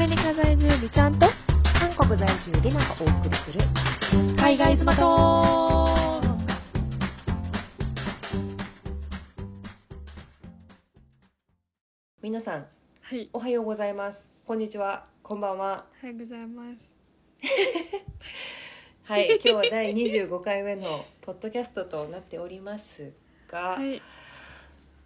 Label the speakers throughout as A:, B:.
A: メリカ在住美ちゃんと
B: 韓国在住リナがお送りする。
A: 海外妻と
C: 皆さん
A: はい。
C: おはようございます。こんにちは。こんばんは。
A: おはようございます。
C: はい。今日は第25回目のポッドキャストとなっておりますが、
A: はい。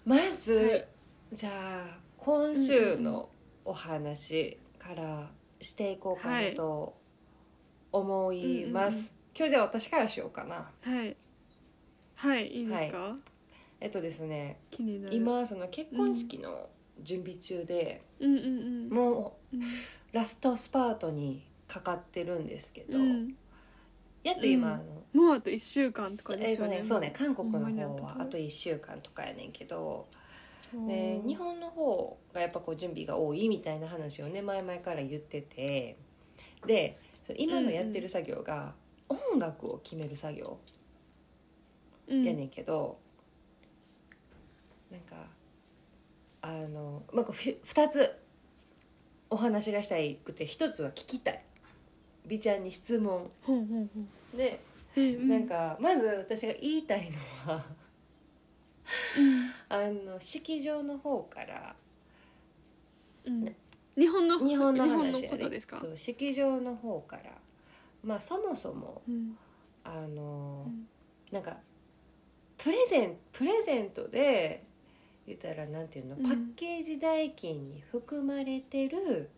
C: まず、
A: はい。
C: じゃあ今週のお話からしていこうかなと思います、今日じゃあ私からしようかな。
A: はい。はいいいですか、
C: えっとですね今その結婚式の準備中で、
A: うんうん
C: も
A: うん。
C: うラストスパートにかかってるんですけど、
A: うん。
C: やっと今、
A: うん。もうあと1週間とかですよね。
C: えーとね、そうね韓国の方
A: と
C: はあと1週間とかやねんけど
A: うん
C: で日本の方がやっぱこう準備が多いみたいな話をね前々から言ってて。で今のやってる作業が音楽を決める作業
A: うん
C: やねんけど、なんかあの、まあ、こうふ2つお話がしたいくて1つは聞きたい。美ちゃんに質問。で
A: えうん。
C: なんかまず私が言いたいのはあの式場の方から
A: うん。日本の
C: 日本の話
A: ことですか？
C: そう式場の方からまあそもそも
A: うん。
C: あの、
A: うん。
C: なんかプレゼンプレゼントで言ったらなんていうの、
A: うん。
C: パッケージ代金に含まれてる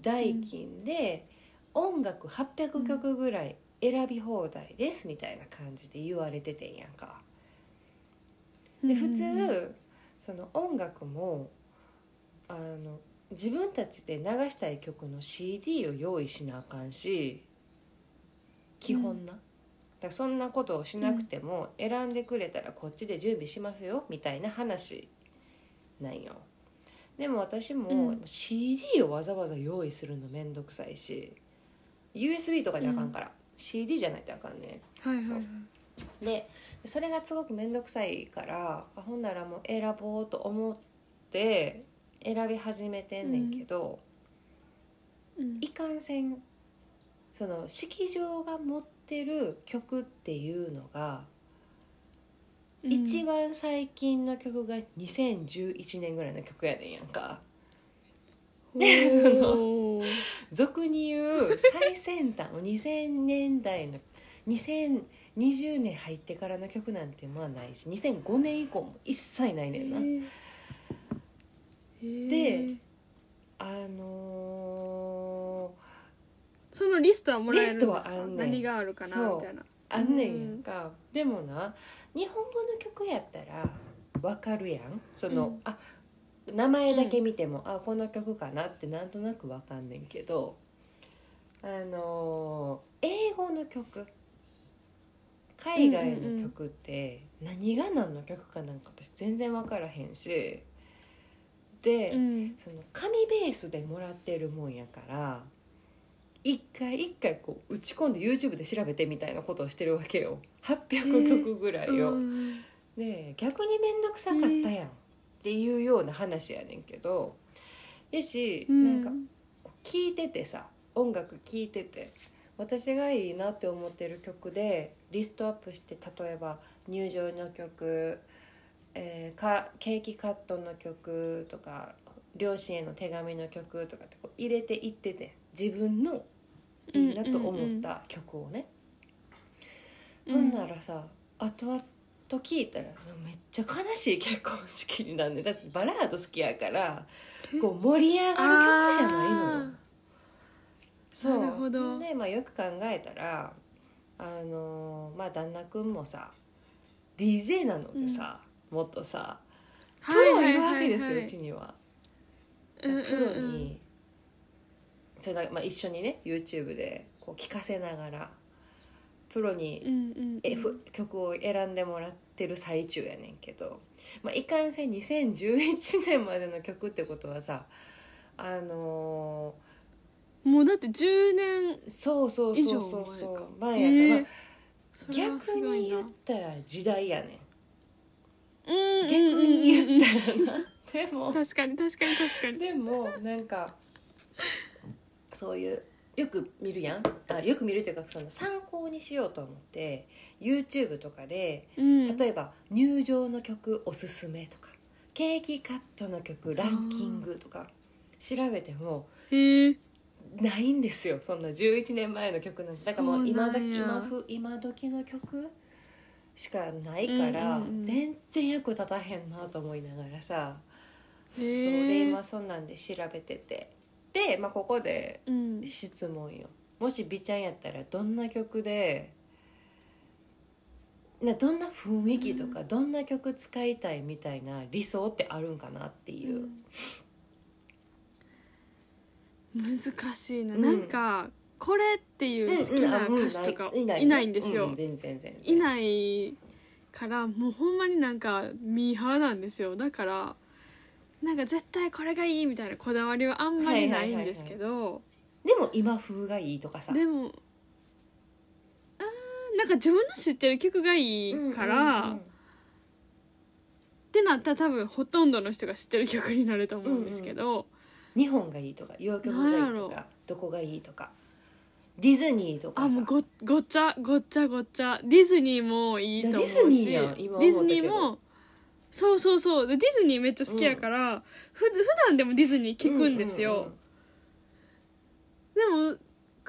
C: 代金で、音楽800曲ぐらい選び放題ですみたいな感じで言われててんやんか。で普通、
A: うん
C: その音楽もあの自分たちで流したい曲の CD を用意しなあかんし基本な、だからそんなことをしなくても選んでくれたらこっちで準備しますよみたいな話なんよ。でも私も
A: うん。
C: CD をわざわざ用意するのめんどくさいし USB とかじゃあかんから、CD じゃないとあかんね。そう
A: はいはい。はい
C: でそれがすごく面倒くさいからあほんならもう選ぼうと思って選び始めてんねんけど、
A: うん。
C: いかんせんその式場が持ってる曲っていうのが、
A: うん。
C: 一番最近の曲が2011年ぐらいの曲やねんやんか。
A: ほー。
C: 俗に言う最先端 2000年代の2020年入ってからの曲なんてまあないし2005年以降も一切ないねんな。であの
A: そのリストはもらえるんですか？
C: リストはあんねん。
A: 何があるかなみたいな。
C: ーあんねんやん。か、でもな日本語の曲やったらわかるやん。その、
A: うん。
C: あ名前だけ見ても、あこの曲かなってなんとなくわかんねんけどあのー英語の曲海外の曲って何が何の曲かなんか私全然分からへんし。で、
A: うん。
C: その紙ベースでもらってるもんやから一回一回こう打ち込んで YouTube で調べてみたいなことをしてるわけよ。800曲ぐらいを。
A: うん
C: で逆に面倒くさかったやんっていうような話やねんけど。やし、なんか聴いててさ音楽聴いてて私がいいなって思ってる曲でリストアップして例えば入場の曲、えーかケーキカットの曲とか両親への手紙の曲とかってこう入れていってて自分のいいなと思った曲をね、
A: うん。
C: ほんならさ後々聞いたらめっちゃ悲しい結婚式になんねんだってバラード好きやからこう盛り上がる曲じゃないのよ。そう。
A: なるほど。
C: で、まあ、よく考えたらあのーまあ旦那君もさ DJ なのでさ、もっとさプロいるわけですよ、うちには。
A: うんうんうん。
C: プロにそれだ、まあ、一緒にね YouTube でこう聴かせながらプロに
A: うんうん
C: えふ曲を選んでもらってる最中やねんけど、まあ、いかんせん2011年までの曲ってことはさあの
A: もうだって10年
C: ーそうそうそうそう。そう
A: か
C: 前やから、
A: えそれはす
C: 逆に言ったら時代やね
A: うん
C: ん。逆に言ったらな。でも
A: 確かに確かに確かに。
C: でもなんかそういうよく見るやん。あよく見るというかその参考にしようと思って YouTube とかで
A: うん。
C: 例えば入場の曲おすすめとかケーキカットの曲ランキングとか調べても
A: へえ
C: ないんですよそんな11年前の曲なんて。だからもう今だ今ふ今時の曲しかないから、
A: うんうんうん。
C: 全然役立たへんなと思いながらさ、
A: へ
C: そうで
A: え
C: 今そんなんで調べてて。で、まあ、ここで
A: うん。
C: 質問よ。もし美ちゃんやったらどんな曲でなどんな雰囲気とか、どんな曲使いたいみたいな理想ってあるんかなっていう、
A: 難しいな、
C: うん。
A: なんかこれっていう好きな歌手とかいないんですよ、
C: うん全然全然。
A: いないからもうほんまになんかミーハーなんですよ。だからなんか絶対これがいいみたいなこだわりはあんまりないんですけど、
C: でも今風がいいとかさ。
A: でもあーなんか自分の知ってる曲がいいから、
C: うんうんうん。
A: ってなったら多分ほとんどの人が知ってる曲になると思うんですけど、
C: 日本がいいとか洋曲がいい
A: なんや
C: かどこがいいとかディズニーとかさ。
A: あもうごごっちゃごっちゃごっちゃ。ディズニーもいいと思うし。
C: ディズニーやん今思ったけど。
A: ディズニーもそうそうそう。でディズニーめっちゃ好きやから、ふ普段でもディズニー聞くんですよ、
C: う
A: でも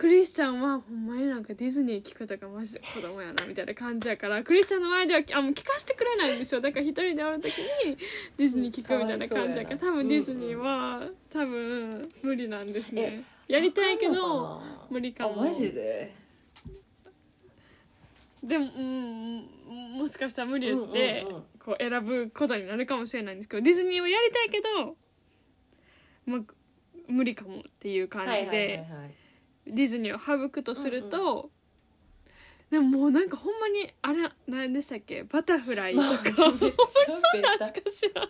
A: クリスチャンはほんまになんかディズニー聞くとかマジで子供やなみたいな感じやからクリスチャンの前ではあもう聞かせてくれないんですよ。だから一人でおる時にディズニー聞くみたいな感じやから多分ディズニーは多分無理なんですね。
C: え
A: やりたいけど無理かも。
C: あマジで？
A: でも、うん、もしかしたら無理言って、
C: うんうんうん。
A: こう選ぶことになるかもしれないんですけどディズニーはやりたいけど、まあ、無理かもっていう感じで、
C: はいはいはいはい
A: ディズニーを省くとすると、でももうなんかほんまにあれ何でしたっけ？バタフライとか、
C: まあめっちゃベタ
A: しか知らん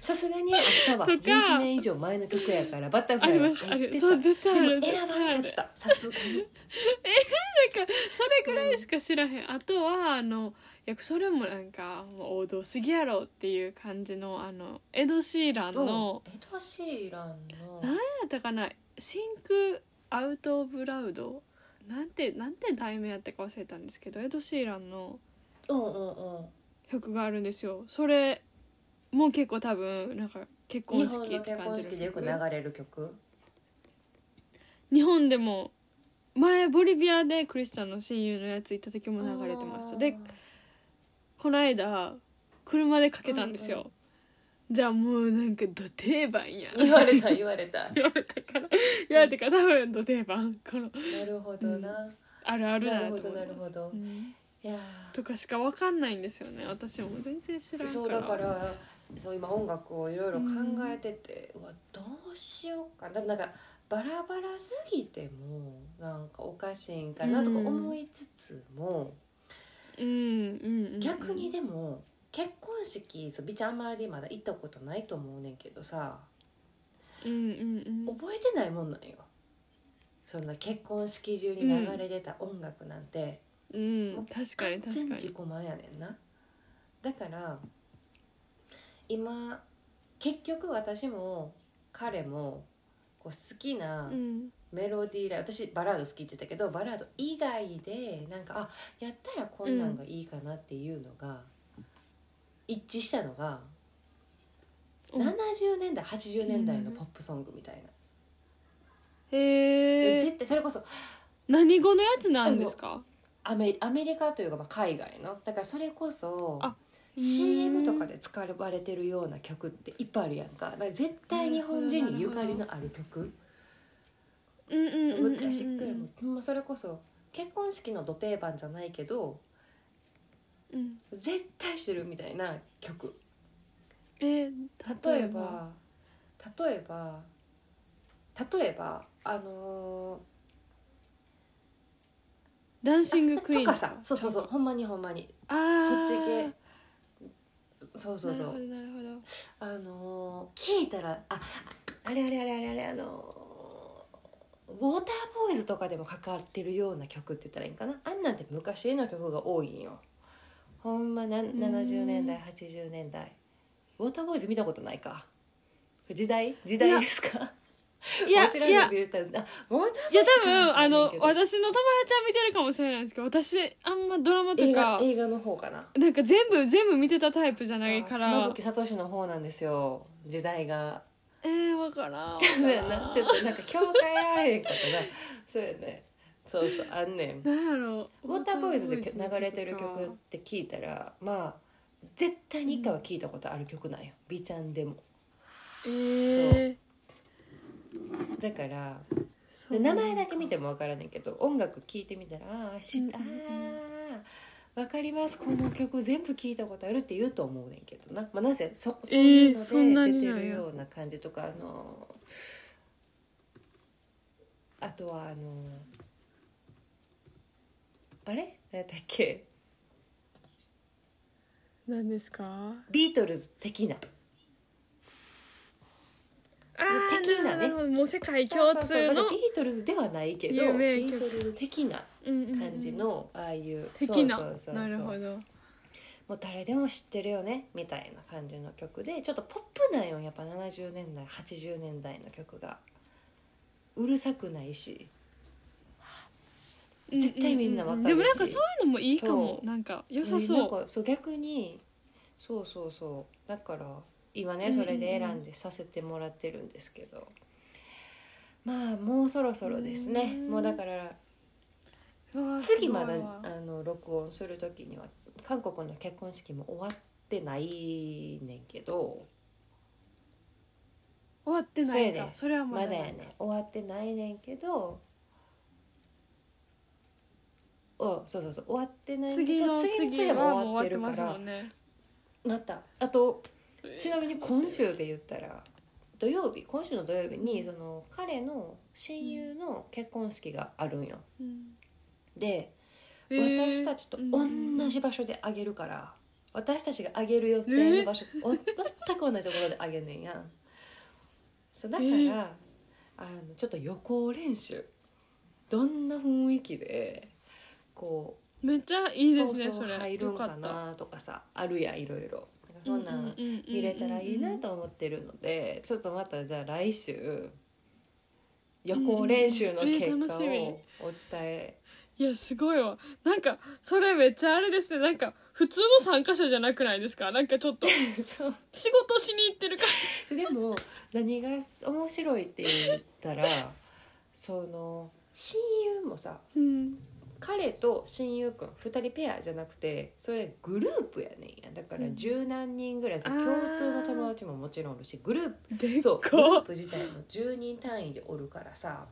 C: さすがにあったわ。
A: とか。
C: 11年以上前の曲やからバタフライは入ってた。
A: るそう絶対
C: 選ばんかった。さすがに。
A: なんかそれぐらいしか知らへん、あとはあのいやそれもなんか王道すぎやろっていう感じのあのエド・シーランの、
C: エド・シーランの。
A: 何やったかな「 Think Out of Loud」なんてなんて題名やったか忘れたんですけどエド・シーランの
C: うんうんうん。
A: 曲があるんですよ。それも結構多分なんか結婚式って感じ
C: でよく
A: 曲
C: 流れる曲？
A: 日本でも前ボリビアでクリスチャンの親友のやつ行った時も流れてました。でこの間車でかけたんですよ、じゃあもうなんかど定番や。
C: 言われた言われた。
A: 言われたから。言われたから多分ど定番。この
C: なるほどな、
A: あるある
C: なるほどなるほど、
A: うん。
C: いや
A: とかしかわかんないんですよね。私も全然知らんから。
C: ーそうだからそう今音楽をいろいろ考えてて、うわどうしようかな。なんかバラバラすぎてもなんかおかしいんかなとか思いつつも、
A: うんうんうんうん。
C: 逆にでも結婚式そう美ちゃんあんまりまだ行ったことないと思うねんけどさ。
A: うんうんうん。
C: 覚えてないもんなんよ。そんな結婚式中に流れ出た音楽なんて、
A: うん確かに確
C: 全
A: かに。
C: 自己満やねんな。だから今結局私も彼もこう好きな
A: うん。
C: メロディーライン私バラード好きって言ったけどバラード以外でなんかあやったらこんなんがいいかなっていうのが、一致したのが、
A: うん。
C: 70年代80年代のポップソングみたいな、
A: へえ
C: 絶対それこそ
A: 何語のやつなんですか？
C: アメアメリカというかまあ海外の。だからそれこそ
A: あ
C: CM とかで使われてるような曲っていっぱいあるやんか。だから絶対日本人にゆかりのある曲。昔からもまそれこそ結婚式のど定番じゃないけど
A: うん。
C: 絶対してるみたいな曲。
A: えー
C: 例えば？例えば例えばあの
A: ダンシン
C: ー
A: グクイーン
C: とか？さそうそうそうほんまにほんまに。
A: あ
C: そっち
A: 系。
C: そうそうそう。
A: なるほどなるほど。
C: あのー聞いたらああれあれあれあれあれあのーウォーターボーイズとかでもかかってるような曲って言ったらいいんかな。あんなんて昔の曲が多いんよほんまな70年代80年代ウォーターボーイズ見たことないか。時代？時代ですか？
A: いやいや。いや多分
C: か
A: あの私の友達は見てるかもしれないんですけど私あんまドラマと
C: 映画
A: か。
C: 映画の方かな。
A: なんか全部全部見てたタイプじゃないか
C: 妻
A: ら
C: 夫木聡の方なんですよ。時代が。
A: えー、わからん。
C: ちょっとなんか境界られへんかったな。そうやねそうそうあんねん。
A: なんやろ。
C: ウォーターボーイズで
A: の
C: 流れてる曲って聞いたらまあ絶対に一回は聞いたことある曲なんよ。美ちゃんでも。
A: えー、
C: だから
A: そう
C: で名前だけ見ても分からないけど音楽聴いてみたらああ知っ
A: うんう
C: 分かります。この曲全部聞いたことあるって言うと思うねんけどな、まあ、なぜそそう
A: えー
C: いうので出てるような感じとか、あのあとはあのあれ？何だっけ？
A: 何ですか？
C: ビートルズ的な。
A: ああ
C: 的なね。
A: なるほどもう世界共
C: そうそうそう。
A: 通の
C: だからビートルズではないけどビ
A: 有名曲。
C: ートルズ的な感じのああいう
A: 的な。
C: そうそうそうそう。
A: なるほど。
C: もう誰でも知ってるよねみたいな感じの曲でちょっとポップなんよやっぱ70年代80年代の曲が。うるさくないし絶対みんなわかるし。
A: でもなんかそういうのもいいかも。
C: そう。
A: なんか良さ
C: なん
A: そう
C: かそう逆にそうそうそう。だから今ねそれで選んでさせてもらってるんですけど、まあもうそろそろですね。
A: うん。
C: もうだから
A: うわ
C: 次まだ
A: すごい。わ
C: あの録音する時には韓国の結婚式も終わってないねんけど。
A: 終わってない
C: そうやね。
A: かそれはまだ
C: まだやね。終わってないねんけどおそうそうそう終わってない
A: 次の
C: 次の
A: 次
C: 次は
A: は
C: もう終わってるから
A: ね。
C: また。あとちなみに今週で言ったら土曜日今週の土曜日にその彼の親友の結婚式があるんよ。
A: うん。
C: で
A: えー。
C: 私たちと同じ場所であげるから私たちがあげる予定の場所、お全く同じところであげんねんやん。そうだから、
A: えー。
C: あのちょっと予行練習。どんな雰囲気でこ
A: めっちゃいいですね
C: そ
A: れ。
C: 入るんか
A: よった。
C: なとかさあるやんいろいろ。そんなん見れたらいいなと思ってるのでちょっとまたじゃあ来週予行練習の結果
A: 楽しみ。
C: をお伝え。
A: いやすごいわ。なんかそれめっちゃあれですね。なんか普通の参加者じゃなくないですか？なんかちょっと 仕事しに行ってるか
C: でも何が面白いって言ったらその親友もさ
A: らうん
C: 彼と親友くん2人ペアじゃなくてそれグループやねんや。だから
A: うん。
C: 十何人ぐらい
A: あー
C: 共通の友達ももちろんおるしグループそうグルー
A: か
C: プ自体も10人単位でおるからさ。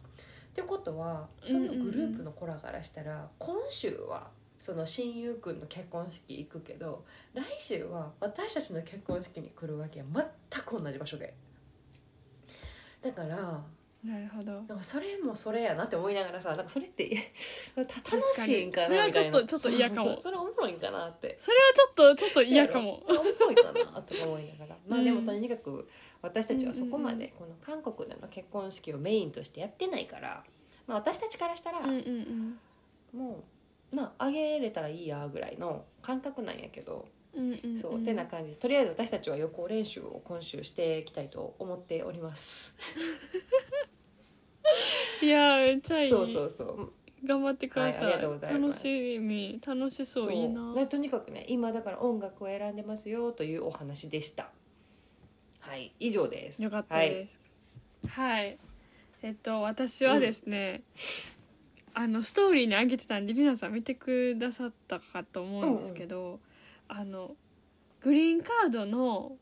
C: ってことはそのグループの子らからしたら今週はその親友くんの結婚式行くけど来週は私たちの結婚式に来るわけや。全く同じ場所で。だから
A: なるほど。
C: なんかそれもそれやなって思いながらさなんかそれって楽しいんかな
A: それはちょっとちょっと嫌かも。
C: それおもろいんかなって。
A: それはちょっとちょっと嫌かも。
C: おもろいかなとか思いながら。まあでも
A: うん
C: とにかく私たちはそこまでこの韓国での結婚式をメインとしてやってないから、まあ、私たちからしたらもうなあげれたらいいやぐらいの感覚なんやけどそうてな感じでとりあえず私たちは予行練習を今週していきたいと思っております。
A: いやめっちゃいい。
C: そうそうそう。
A: 頑張ってください,、
C: はい
A: 楽しみ。楽しそう。いいな。
C: でとにかくね今だから音楽を選んでますよというお話でした。はい以上です。
A: よかったです。はい、えっと私はですね、あのストーリーに上げてたんでりなさん見てくださったかと思うんですけど、あのグリーンカードの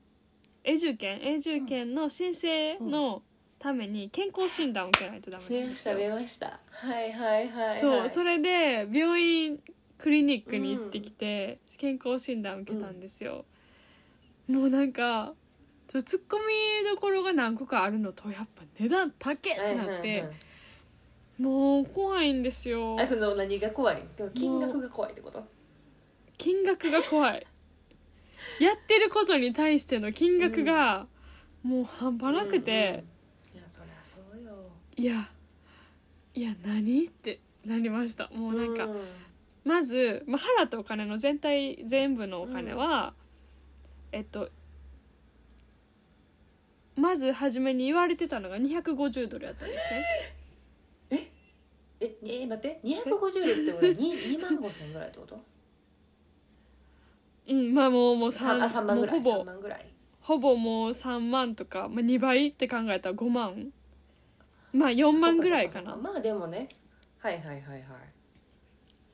A: 永住権永住権の申請のために健康診断を受けないとダメなん
C: ね
A: ですよ、
C: 喋りました。はいはいはい、はい、
A: そうそれで病院クリニックに行ってきて、健康診断を受けたんですよ、もうなんかツッコミどころが何個かあるのとやっぱ値段高っってなって、
C: はいはいはい。
A: もう怖いんですよ。
C: あその何が怖い？金額が怖いってこと？
A: 金額が怖い。やってることに対しての金額がもう半端なくて、
C: うんうんいやそりゃそうよ。
A: いやいや何ってなりました。もうなんか、
C: う
A: まず、まあ、払ったお金の全体全部のお金は、えっと周まず初めに言われてたのが250ドルやったんですね。
C: え？え待って。250ドルってことは 2, 2万5千円ぐらいってこと？
A: うんまあもうもう
C: 三あ
A: 3
C: 3万ぐらい。3
A: ほぼ。
C: 万ぐらい
A: ほぼもう3万とか、まあ、2倍って考えたら5万。まあ4万ぐらいかな。
C: まあでもね。はいはいはいはい。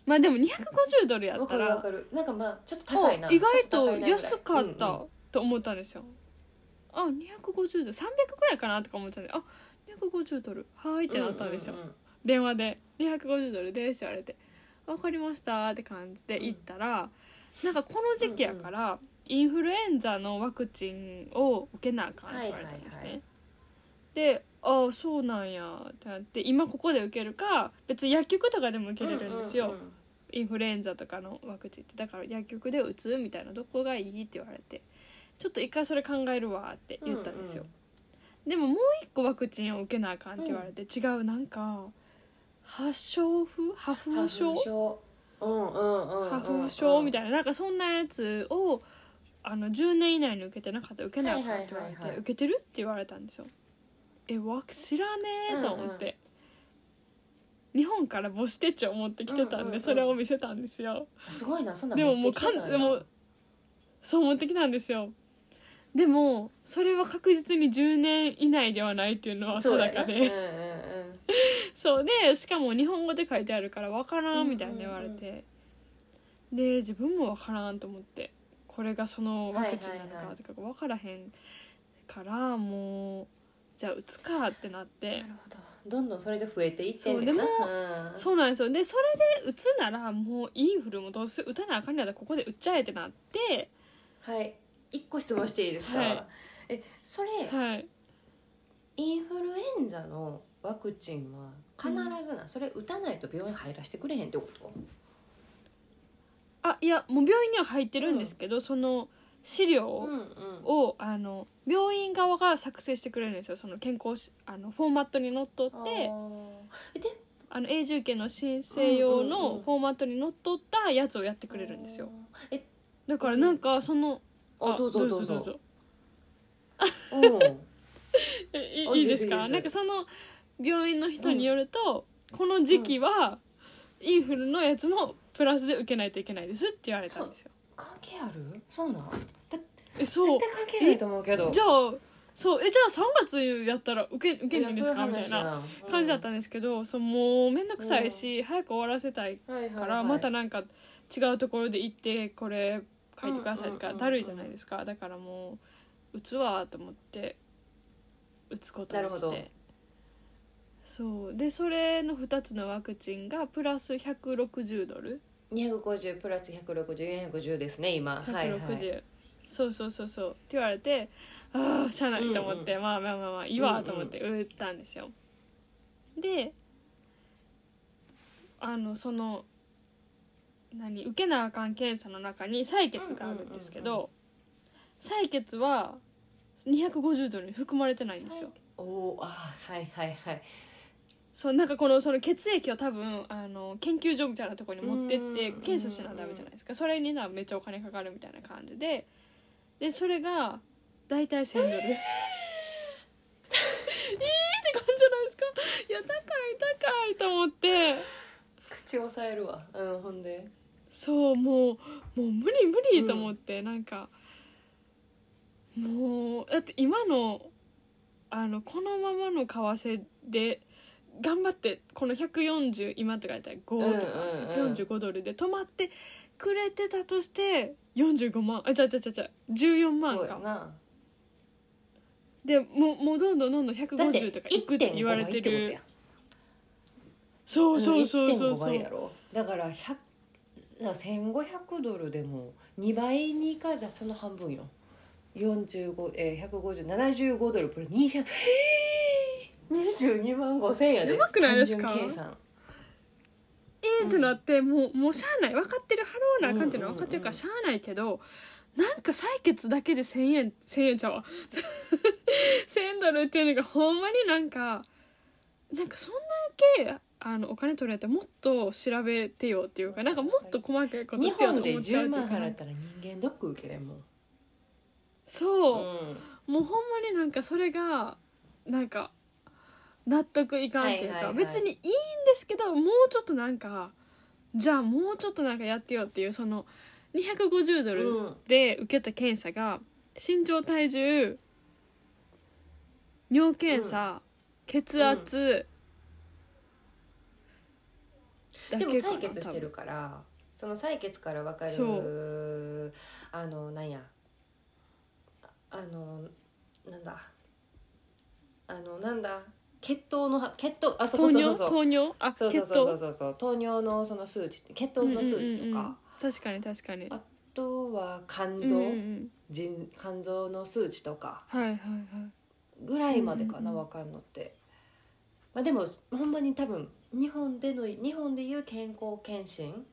A: まあでも250ドルや
C: わ
A: った
C: からるわかる。なんかまあちょっと
A: あ
C: 高いな。
A: 意外と安かっ
C: うん
A: た
C: うん。
A: と思ったんですよ、あ250ドル。300ぐらいかなとか思ってたんであ250ドル。はーいってなったんですよ、
C: うう
A: 電話で「250ドルです」って言われて「分かりました」って感じで行ったら、なんかこの時期やから、インフルエンザのワクチンを受けなあかんって言われたんですね。
C: はいはいはい。
A: で「ああそうなんや」ってなって今ここで受けるか別に薬局とかでも受けれるんですよ、
C: うんうんうん。
A: インフルエンザとかのワクチンってだから薬局で打つみたいなどこがいいって言われてちょっと一回それ考えるわって言ったんですよ、でももう一個ワクチンを受けなあかんって言われて、違うなんか発症風？破
C: 花
A: 風症？破風症み
C: た
A: たいななんかそんなやつをあの10年以内に受けてなかったら受けなあかんって言われて、
C: はいはいはいはい
A: 受けてるって言われたんですよ。えわ知らねえと思って、日本から母子手帳を持ってきてたんで、
C: うんうんうん。
A: それを見せたんですよ。
C: すごいなそんな
A: でももうかん
C: ん
A: でもそう持ってきたんですよ。でもそれは確実に10年以内ではないっていうのは定かで。
C: うんうんうん。
A: そうでしかも日本語で書いてあるから分からんみたいに言われて、で自分も分からんと思ってこれがそのワクチンなの
C: はいはいはい
A: かとか分からへんからもうじゃあ打つかってなって。
C: なるほど。どんどんそれで増えていってんねんな。
A: そう
C: うん。
A: そうなんですよ。でそれで打つならもうインフルもどうせ打たなあかんやったらここで打っちゃえってなって。
C: はい。一個質問していいですか、
A: はい。
C: えそれ、
A: はい。
C: インフルエンザのワクチンは必ずな、それ打たないと病院入らせてくれへんってこと？
A: あいやもう病院には入ってるんですけど、その資料
C: うんうん。
A: をあの病院側が作成してくれるんですよ。その健康しあのフォーマットにのっとって
C: で
A: あの永住権の申請用
C: うんうんうん。
A: のフォーマットにのっとったやつをやってくれるんですよ。
C: え
A: だからなんかその
C: あどうぞどうぞ
A: どう
C: ん。
A: え い
C: あ
A: いいですか？
C: いいですいいです。
A: なんかその病院の人によると、この時期はインフルのやつもプラスで受けないといけないですって言われたんですよ。
C: 関係ある？そうなんだ
A: えそう。
C: 絶対関係ないと思うけど。
A: じゃあそう。えじゃあ3月やったら受け受けないんですか？みたいな
C: な
A: 感じだったんですけど、そうもう面倒くさいし、早く終わらせたいから、またなんか違うところで行ってこれ書いてくださいとか
C: うんうんうんうん。
A: だるいじゃないですか。だからもう打つわと思って打つことに
C: なるほど。
A: してそう。でそれの2つのワクチンがプラス160ドル。
C: 250プラス160450ですね今。
A: 160、
C: はいはい。
A: そうそうそうそう。って言われてああしゃあないと思って、まあまあまあまあいいわと思って打ったんですよ、であのその何受けなあかん検査の中に採血があるんですけど、
C: うんうん
A: 採血は250ドルに含まれてないんですよ。
C: おおあはいはいはい
A: そうなんかこのその血液を多分あの研究所みたいなところに持ってって
C: うん。
A: 検査しなダメじゃないですか。それになめっちゃお金かかるみたいな感じで。でそれが大体1000ドル。いいって感じじゃないですか。いや高い高いと思って。
C: 口押さえるわ。うんほんで。
A: そうもうもう無理無理と思って、なんかもうだって今のあのこのままの為替で頑張ってこの140今とかだったら5とか145ドルで泊まってくれてたとして45万あちゃちゃちゃちゃ14万か。でもうもうどんどんどんどん150とかいくって言われてる。そうそうそうそうそう。
C: だから100だから1500ドルでも2倍にいかずその半分よ。45えー、15075ドルこれ2 0 0二十二万五千円やで。
A: やばくないですか？
C: 計算。
A: えーってなって、もうもうしゃあない。分かってる払わなあかんっていうのは分かってるからしゃあないけど、なんか採血だけで1,000円1,000円ちゃうわ。1,000ドルっていうのがほんまになんかなんかそんだけあのお金取るんやったらもっと調べてよっていうかなんかもっと細かいことしてよと思っちゃうっていうか
C: 払れもん
A: そう、もうほんまになんかそれがなんか納得いかんっていうか、
C: はいはいはい。
A: 別にいいんですけどもうちょっとなんかじゃあもうちょっとなんかやってよっていうその250ドルで受けた検査が身長体重尿検査、血圧、だ
C: でも
A: けかな
C: 採血してるからその採血から分か
A: そ
C: るあのなんや。あのなんだ。あのなんだ血糖の血糖あそうそうそうそう。
A: 糖尿？あ
C: そうそうそうそうそう。そう糖尿のその数値血糖の数値とか、
A: うんうんうんうん。確かに確かに。
C: あとは肝
A: うん
C: 臓、
A: うんうん。
C: 腎肝臓の数値とか。
A: はいはいはい。
C: ぐらいまでかな、
A: うんうんうん
C: わかんのって、まあ、でもほんまに多分日本での日本でいう健康検診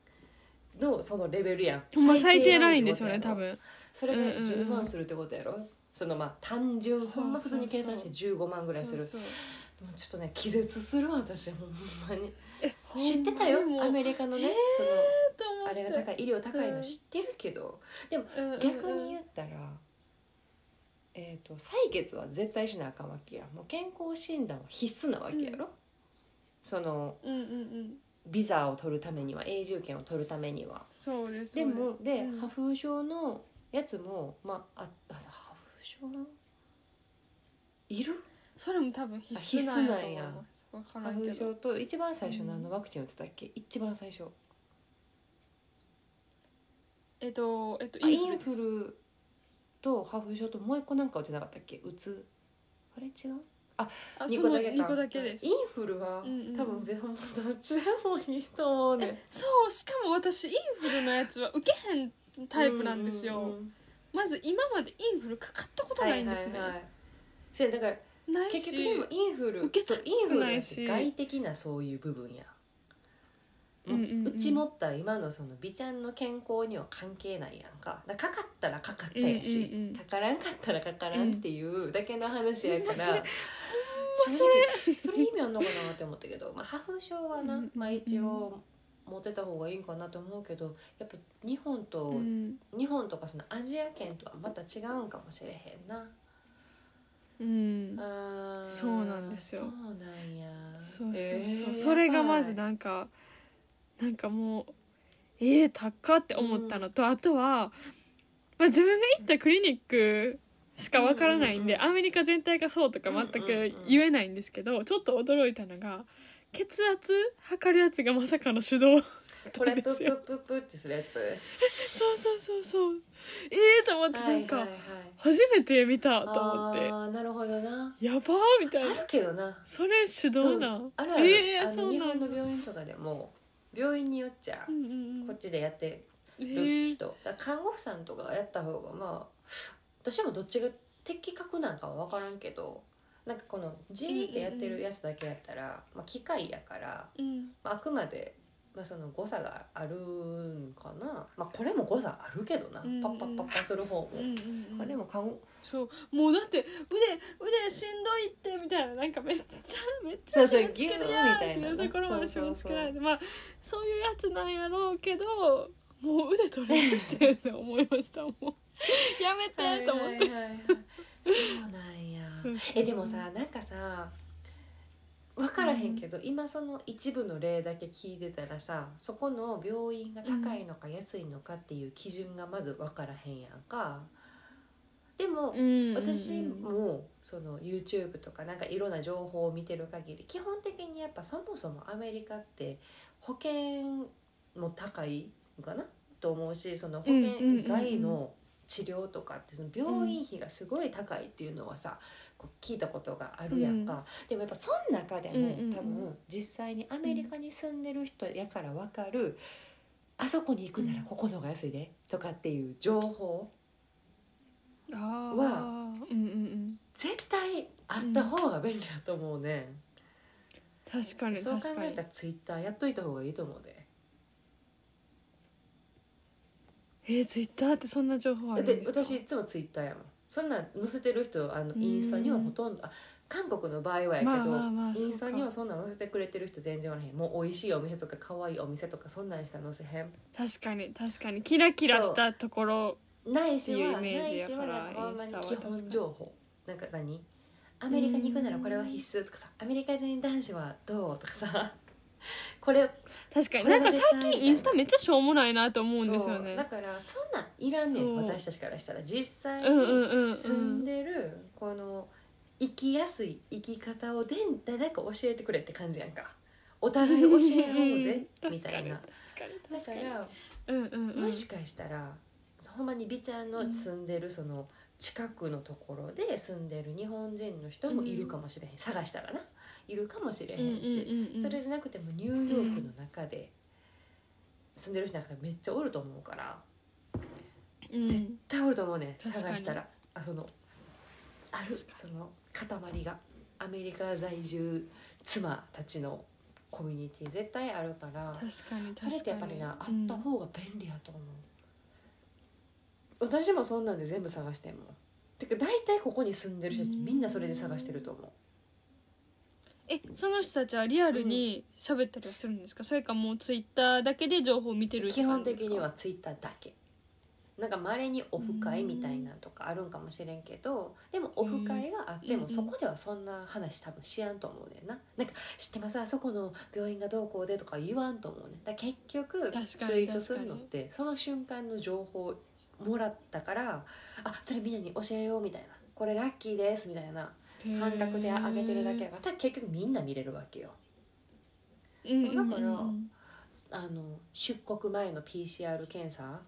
C: のそのレベルやん。
A: ほんま最低ラインですよね多分。
C: それが
A: うんうんうん。
C: 10万するってことやろ、そのまあ単純
A: そうそうそう。
C: ほんま普通に計算して15万ぐらいする。
A: そうそう
C: もうちょっとね気絶するわ私ほんまに。
A: え
C: 知ってたよアメリカのね、そのあれが高い医療高いの知ってるけど、でも
A: うんうんうん。
C: 逆に言ったら、えー、と採血は絶対しなあかんわけや。もう健康診断は必須なわけやろ、その
A: うんうんうん。
C: ビザを取るためには永住権を取るためには。
A: そうです。
C: でもで、
A: うん。
C: 破風症のやつもまあああ破風症？いる？
A: それも多分必須なんやと思います分から
C: 破
A: んけど。
C: 風症と一番最初のあのワクチン打ってたっけ、一番最初。
A: えっとえっと
C: あイン
A: です。
C: フルと破風症ともう一個なんか打ってなかったっけ？打つ？あれ違う？
A: あ
C: 二
A: その
C: 個だけか。
A: 2個だけです。
C: インフルは、
A: うんうん
C: 多分別にどっちでもいいと思うね。
A: そうしかも私インフルのやつは受けへんタイプなんですよ、
C: うんうんうん。
A: まず今までインフルかかったことないんですね、
C: はいはいはい。せやだから
A: ないし。
C: 結局でもインフル
A: 受けた
C: そうインフル
A: し
C: 外的なそういう部分や、
A: うんうんうん。
C: うち持った今のその美ちゃんの健康には関係ないやんか。だからかかったらかかったやし、
A: うんうんうん。
C: かからんかったらかからんっていうだけの話やから、
A: ほんまそれ。
C: それ意味あんのかなって思ったけど、まあ、破風症はな、
A: うんうんうん。
C: まあ、一応持ってた方がいいんかなと思うけどやっぱ日本と、
A: うん、
C: 日本とかそのアジア圏とはまた違うんかもしれへんな。
A: うん、
C: あー
A: そうなんですよ。
C: そうなんや。
A: そうそうそう、
C: えー
A: それがまずなんかなんかもうえー、高って思ったの。と、あとは、まあ、自分が行ったクリニックしかわからないんで、
C: うんうんうん。
A: アメリカ全体がそうとか全く言えないんですけど、ちょっと驚いたのが血圧測るやつがまさかの手動
C: これプップップップってするやつ。
A: そうそうそうそうえ えー、と思ってなんか、
C: はいはいはい。
A: 初めて見たと思って。
C: あーなるほどな。
A: やばーみたいな。
C: あるけどな。
A: それ手動な
C: あるある、
A: えー、
C: あの日
A: そうなんだ。
C: 本の病院とかでも病院によっちゃ
A: うんうんうん。
C: こっちでやって
A: え
C: る
A: ー。
C: 人、だから看護婦さんとかがやった方がまあ私もどっちが的確なんかは分からんけどなんかこの G ってやってるやつだけやったら、まあ、機械やから、
A: うん。
C: まあ、あくまで、まあ、その誤差があるんかな、まあ、これも誤差あるけどな、
A: うんうん。
C: パッパッパッパする方も、
A: うんうん
C: あ、でも看護
A: そう。もうだって腕腕しんどいってみたいななんかめっちゃめっちゃ締め付けるやんっていうところまで締め付けられてまあそういうやつなんやろうけどもう腕取れるって思いましたもう。やめてと思って、
C: はいはいはいはい。そうなんや。えでもさなんかさ分からへんけど、今その一部の例だけ聞いてたらさそこの病院が高いのか安いのかっていう基準がまず分からへんやんか。でも、
A: うん
C: 私もその YouTube とかなんかいろんな情報を見てる限り基本的にやっぱそもそもアメリカって保険も高いんかな？と思うしその保険外の治療とかってその病院費がすごい高いっていうのはさこう聞いたことがあるやんか、でもやっぱその中でも
A: うんうんうん。
C: 多分実際にアメリカに住んでる人やから分かるあそこに行くならここの方が安いでとかっていう情報
A: あ
C: は
A: あうんうんうん。
C: 絶対あった方が便利だと思うね、
A: 確かに。
C: そう考えたらツイッターやっといた方がいいと思うで
A: えー、ツイッターってそんな情報あ
C: だって
A: るんですか？
C: 私いつもツイッターやもん。そんなん載せてる人あのインスタにはほとんどあ韓国の場合はやけど、
A: まあまあまあ
C: インスタにはそんなん載せてくれてる人全然おらへん。もう美味しいお店とか可愛いお店とかそんなんしか載せへん。
A: 確かに確かに。キラキラしたところ
C: ないしはないしはなんかほんまに基本情報。なんか何？アメリカに行くならこれは必須とかさ。アメリカ人男子はどうとかさ。これ
A: 確かに。なんか最近インスタめっちゃしょうもないなと思うんですよね
C: だからそんなんいらんねん私たちからしたら。実際
A: うんうんうんうん。
C: に住んでるこの生きやすい生き方をでん誰か教えてくれって感じやんか。お互い教え合おうぜ
A: うん
C: みたいな。だ
A: 確か
C: ら
A: うんうんうん
C: もしかしたらほんまに美ちゃんの住んでるその近くのところで住んでる日本人の人もいるかもしれへん、探したらないるかもしれへんし、それじゃなくてもニューヨークの中で住んでる人なんかめっちゃおると思うから、
A: うん。
C: 絶対おると思うね探したら。あそのあるその塊がアメリカ在住妻たちのコミュニティ絶対あるからそれってやっぱりなあ
A: うん
C: った方が便利やと思う、私もそんなんで全部探してんもん。てか大体ここに住んでる人たちみんなそれで探してると思う
A: えその人たちはリアルに喋ったりはするんですか、それかもうツイッターだけで情報を見てる
C: 基本的にはツイッターだけ。なんかまれにオフ会みたいなんとかあるんかもしれんけどでもオフ会があっても
A: うん
C: そこではそんな話多分しやんと思うねんな。なんか知ってます？あそこの病院がどうこうでとか言わんと思うねん。だ結局ツイートするのってその瞬間の情報もらったからあそれみんなに教えようみたいな。これラッキーですみたいな感覚で上げてるだけ。やからただ結局みんな見れるわけよ。
A: うん。うんうんうん。
C: だからあの出国前の PCR 検査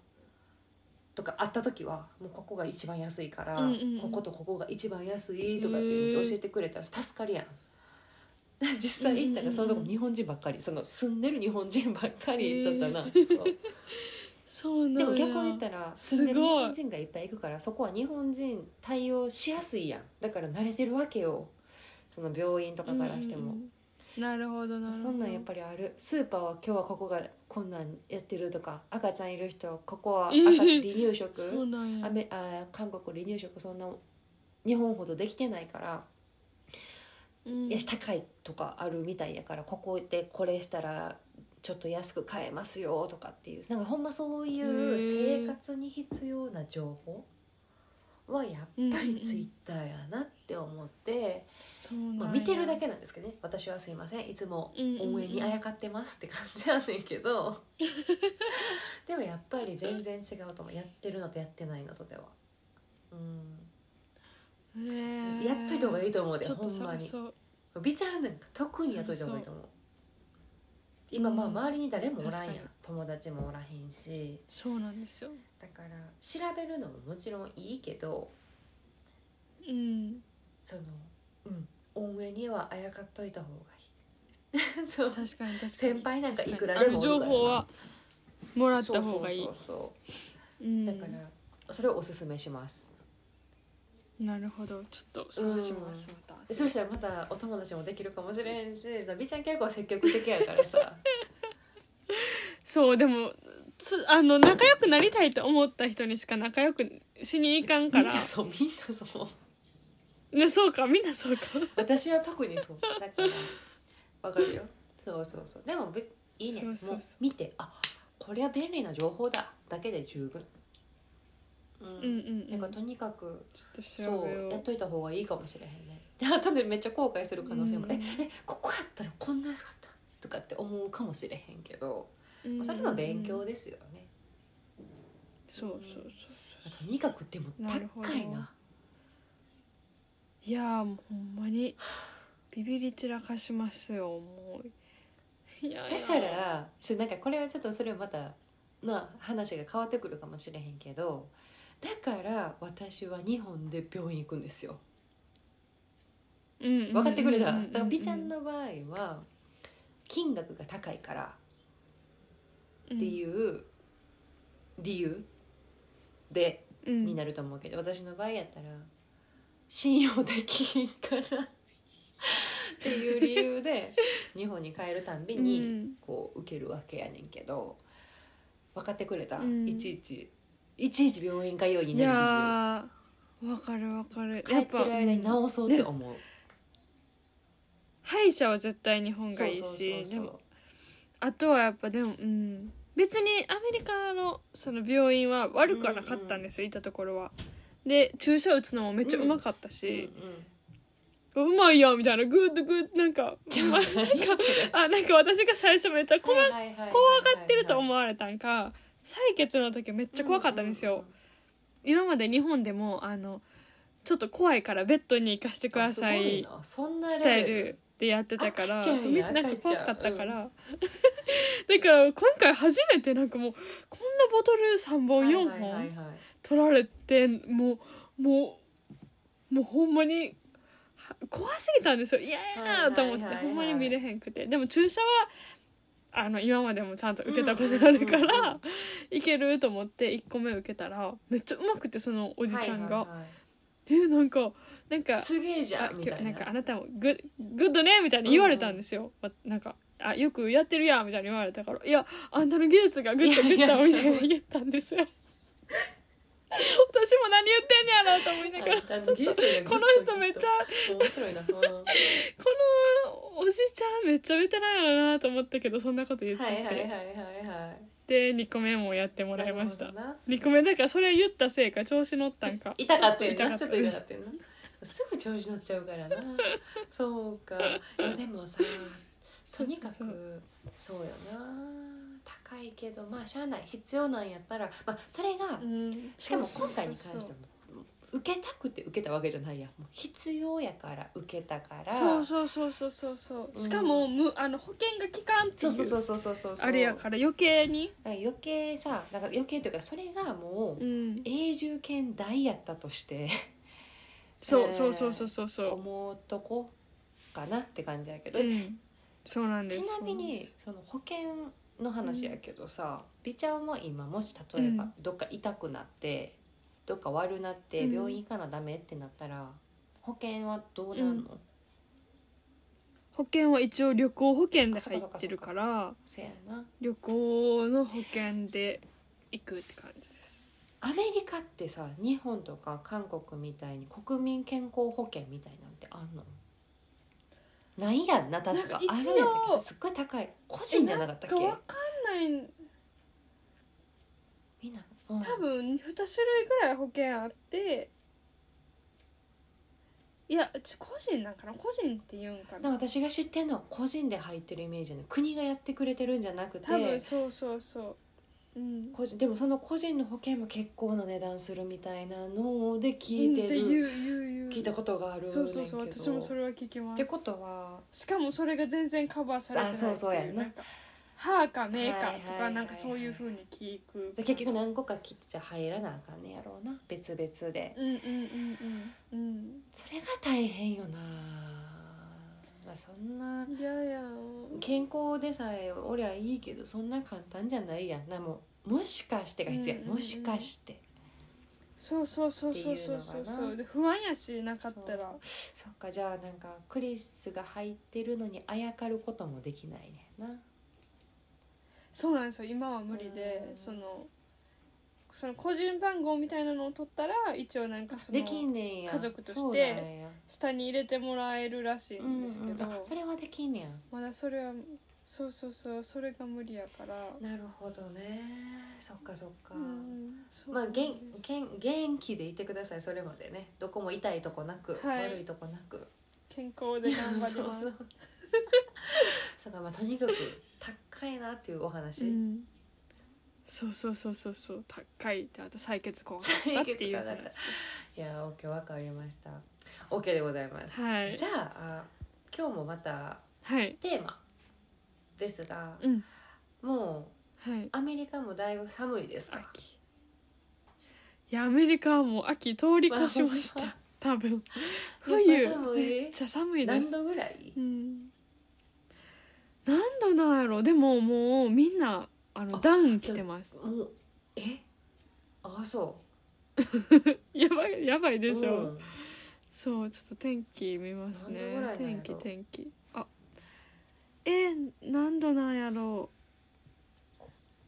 C: とかあった時はもうここが一番安いから、
A: うんうんうん。
C: こことここが一番安いとかっていうの教えてくれたら助かるやん。実際行ったらそのとこ日本人ばっかりその住んでる日本人ばっかりだったな、そう
A: なんや。
C: でも逆を言ったら住んでる日本人がいっぱい行くからそこは日本人対応しやすいやん。だから慣れてるわけよ。その病院とかからしても。
A: うん。なるほどな
C: そんなんやっぱりある。スーパーは今日はここがこんなんやってるとか赤ちゃんいる人ここは赤離乳食。
A: そうなんや。
C: あ韓国離乳食そんな日本ほどできてないから、
A: うん。
C: いや高いとかあるみたいやからここでこれしたらちょっと安く買えますよとかっていうなんかほんまそういう生活に必要な情報はやっぱりツイッターやなって思って。まあ、見てるだけなんですけどね。私はすいません。いつも応援にあやかってますって感じやねんけど。でもやっぱり全然違うと思う。やってるのとやってないのとでは。うん。やっといた方がいいと思うでほんまに。美ちゃんなんか特にやっといた方がいいと思う今まあ周りに誰もおらんや友達もおらへんし。
A: そうなんですよ。
C: だから調べるのももちろんいいけど
A: うん。
C: そのうん応援にはあやかっといた方がいい。そう。
A: 確かに確かに。
C: 先輩なんかいくらでも
A: 情報はもらった方がいい。
C: そうそうそう
A: う。ん。
C: そうだからそれをおすすめします
A: なるほど。ちょっと探しますまた。
C: でそうしたらまたお友達もできるかもしれへんし 美ちゃん結構積極的やからさ。
A: そうでもつあの仲良くなりたいと思った人にしか仲良くしに行かんから。
C: みんなそうみんなそう。
A: ねそうかみんなそうか。
C: 私は特にそう。だからわかるよ。そうそうそう。でもべいいね。
A: そうそうそう
C: 見てあこれは便利な情報だ。だけで十分うん。
A: うん
C: なんかとにかく
A: ちょっと
C: そ
A: 調べよう。
C: うやっといた方がいいかもしれへんね。で後でめっちゃ後悔する可能性も、
A: うん。
C: ええここやったらこんな安かったとかって思うかもしれへんけど、
A: うん
C: それは勉強ですよね、
A: そうそうそうそう
C: とにかくでも
A: な。るほど。
C: 高いない
A: やーもうほんまにビビり散らかしますよもう。いやいや。
C: だからそれなんかこれはちょっとそれはまたな話が変わってくるかもしれへんけどだから私は日本で病院行くんですよ。
A: 分
C: 分かってくれた？だから美ちゃんの場合は金額が高いから。
A: っ
C: っていう理由で
A: うん。
C: になると思うけど、私の場合やったら信用できんから。っていう理由で日本に帰るたんび
A: う
C: に
A: ん。
C: こう受けるわけやねんけど分かってくれた、
A: うん。
C: いちいちいちいち病院通いに
A: いやーわかるわかる。
C: 理由帰ってる間に治そうって思う、
A: 歯医者は絶対日本が
C: そう
A: いい
C: そうそうそう
A: しでもあとはやっぱでもうん。別にアメリカのその病院は悪くはなかったんですよ、いたところは。で注射打つのもめっちゃうまかった
C: うん
A: し、
C: う
A: うまいやんみたいな。 good good なんか
C: ん
A: なんかあなんか私が最初めっちゃ怖怖がってると思われたんか採血の時めっちゃ怖かったんですよ、今まで日本でもあのちょっと怖いからベッドに行かせてください
C: そんなレ
A: スタイ
C: ベル
A: ルでやってたからそなんか怖かったから、だから今回初めてなんかもうこんなボトル3本4
C: はいはいはい
A: 本
C: はい
A: 取られてもうもうもうほんまには怖すぎたんですよ。嫌やと思って
C: はいはい。
A: ほんまに見れへんくて。でも注射はあの今までもちゃんと受けたことあるか
C: うんうんうん
A: らいけると思って1個目受けたらめっちゃうまくてそのおじちゃんが。
C: はいはいはい「
A: えなんかなんか
C: すげえじゃ
A: あ
C: んみたいな。
A: んかあなたも good good ねみたいに言われたんですよ、わなんかあよくやってるやんみたいに言われたからいやあんたの技術が good good みたいに言ったんですよ私も何言ってんやろうと思いながら
C: あんたの技術がグッと
A: この人めっちゃ
C: 面白いな、うん。
A: このおじちゃんめっちゃベテランやろなと思ったけどそんなこと言っちゃって、
C: はいはいはいはいはい
A: で2個目もやってもらいました。
C: なるほどな。
A: 2個目だからそれ言ったせいか調子乗ったんか。
C: 痛かったよちょっと痛かったよなすぐ調子乗っちゃうからな。そうか。でもさとにかく
A: そう
C: そうよな高いけどまあしゃあない必要なんやったらまあそれが
A: うん
C: しかも今回に関しても受けたくて受けたわけじゃないやん。もう必要やから受けたから。
A: そうそうそうそうそうそう。
C: うん。
A: しかもむあの保険が効かんっていう
C: そうそうそうそうそうそう。
A: あれやから余計に。
C: 余計さなんか余計というかそれがもう
A: うん。
C: 永住権大やったとして
A: そう
C: えー
A: そうそうそうそう。そ
C: 思うとこかなって感じやけど、
A: ううん。そうなんです。
C: ちなみにその保険の話やけどさ、美ちゃんは今もし例えば
A: うん。
C: どっか痛くなって、どっか悪なって
A: うん。
C: 病院行かなダメってなったら、保険はどうなんの、
A: 保険は一応旅行保険で入ってるから
C: せやな。
A: 旅行の保険で行くって感じです。
C: アメリカってさ日本とか韓国みたいに国民健康保険みたいなんてあんの？ないやんな確か。
A: なんか一応
C: あるやったっけすっごい高い。個人じゃなかったっけ？
A: わかんない。
C: みんな、うん。
A: 多分2種類ぐらい保険あって。いやち個人なんかな？個人って言うんかな？
C: だから私が知ってんのは個人で入ってるイメージじゃない国がやってくれてるんじゃなくて。
A: 多分そうそうそううん。
C: 個人でもその個人の保険も結構な値段するみたいなので聞いてる、
A: うんって言う言う言う。
C: 聞いたことがあるねん
A: そうそうそう私もそれは聞きます。
C: ってことは
A: しかもそれが全然カバーされてないってい
C: あそうそうやんな。
A: か歯か目かと
C: はいはいはいはい。
A: かなんかそういうふうに聞く。
C: で結局何個か切っちゃ入らなあかんねやろうな。別々で。
A: うんうんうんうん。うん。
C: それが大変よな、まあ、そんない
A: や。いや
C: 健康でさえおりゃいいけどそんな簡単じゃないやんな。もうもしかしてが必要や、
A: うんうんうん
C: もしかして。
A: そうそうそうそうそうそう
C: っていうのがな。
A: そうで不安やしなかったら。
C: そっか。じゃあなんかクリスが入ってるのにあやかることもできないねんな。
A: そうなんですよ。今は無理で
C: うん。
A: そのその個人番号みたいなのを取ったら一応なんかその
C: できんねんや。
A: 家族として
C: そうなんや。
A: 下に入れてもらえるらしいんですけど、
C: うんうんあそれはできんねや。
A: まだそれはそうそうそうそれが無理やから、
C: なるほどね。そっかそっか、
A: うんそう
C: まあ元元元気でいてくださいそれまでね。どこも痛いとこなく、
A: はい。
C: 悪いとこなく。
A: 健康で頑張ります。
C: そう。そうかまあとにかく高いなっていうお話、
A: うんそうそうそうそうそう。高いってあと採血怖かったっていう話。
C: いやー OK わかりました。OK でございます、
A: はい。
C: じゃああ今日もまた
A: はい。
C: テーマですが、
A: うん。
C: もう
A: はい。
C: アメリカもだいぶ寒いですか？
A: 秋。いやアメリカはもう秋通り越しまし
C: まあ
A: た多分。
C: やっ
A: 冬
C: ぱ寒い？
A: めっちゃ寒いです。
C: 何度ぐらい？
A: うん。何度なんやろ？でももうみんなあの
C: あ
A: ダウン着てます。
C: もうえ？あそ
A: やばいやばいうでしょ、
C: うん。
A: そうちょっと天気見ますね。天気天気。あえー、何度なんやろ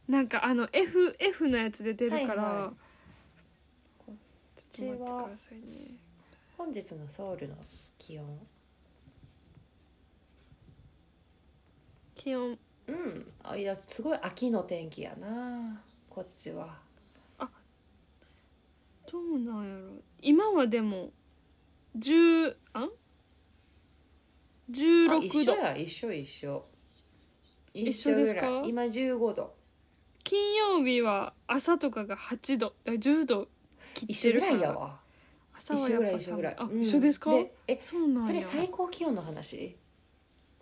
A: う。なんかあの F, F のやつで出るから、
C: はいはい。
A: ちょっと待ってくださいね。
C: 本日のソウルの気温。
A: 気温
C: うん。あいやすごい秋の天気やな。こっちは。
A: どうなんやろ。今はでも10あ？ん
C: あ
A: 16度
C: 一緒や一緒一緒。一
A: 一緒ですか？
C: 今15度。
A: 金曜日は朝とかが8度。あ10度切
C: 一緒ぐ
A: ら
C: らいやわ。
A: 朝はやっぱ
C: 一緒ぐらい一緒ぐらい。うん。
A: 一緒ですか？
C: でえ
A: そうなんや。
C: それ最高気温の話？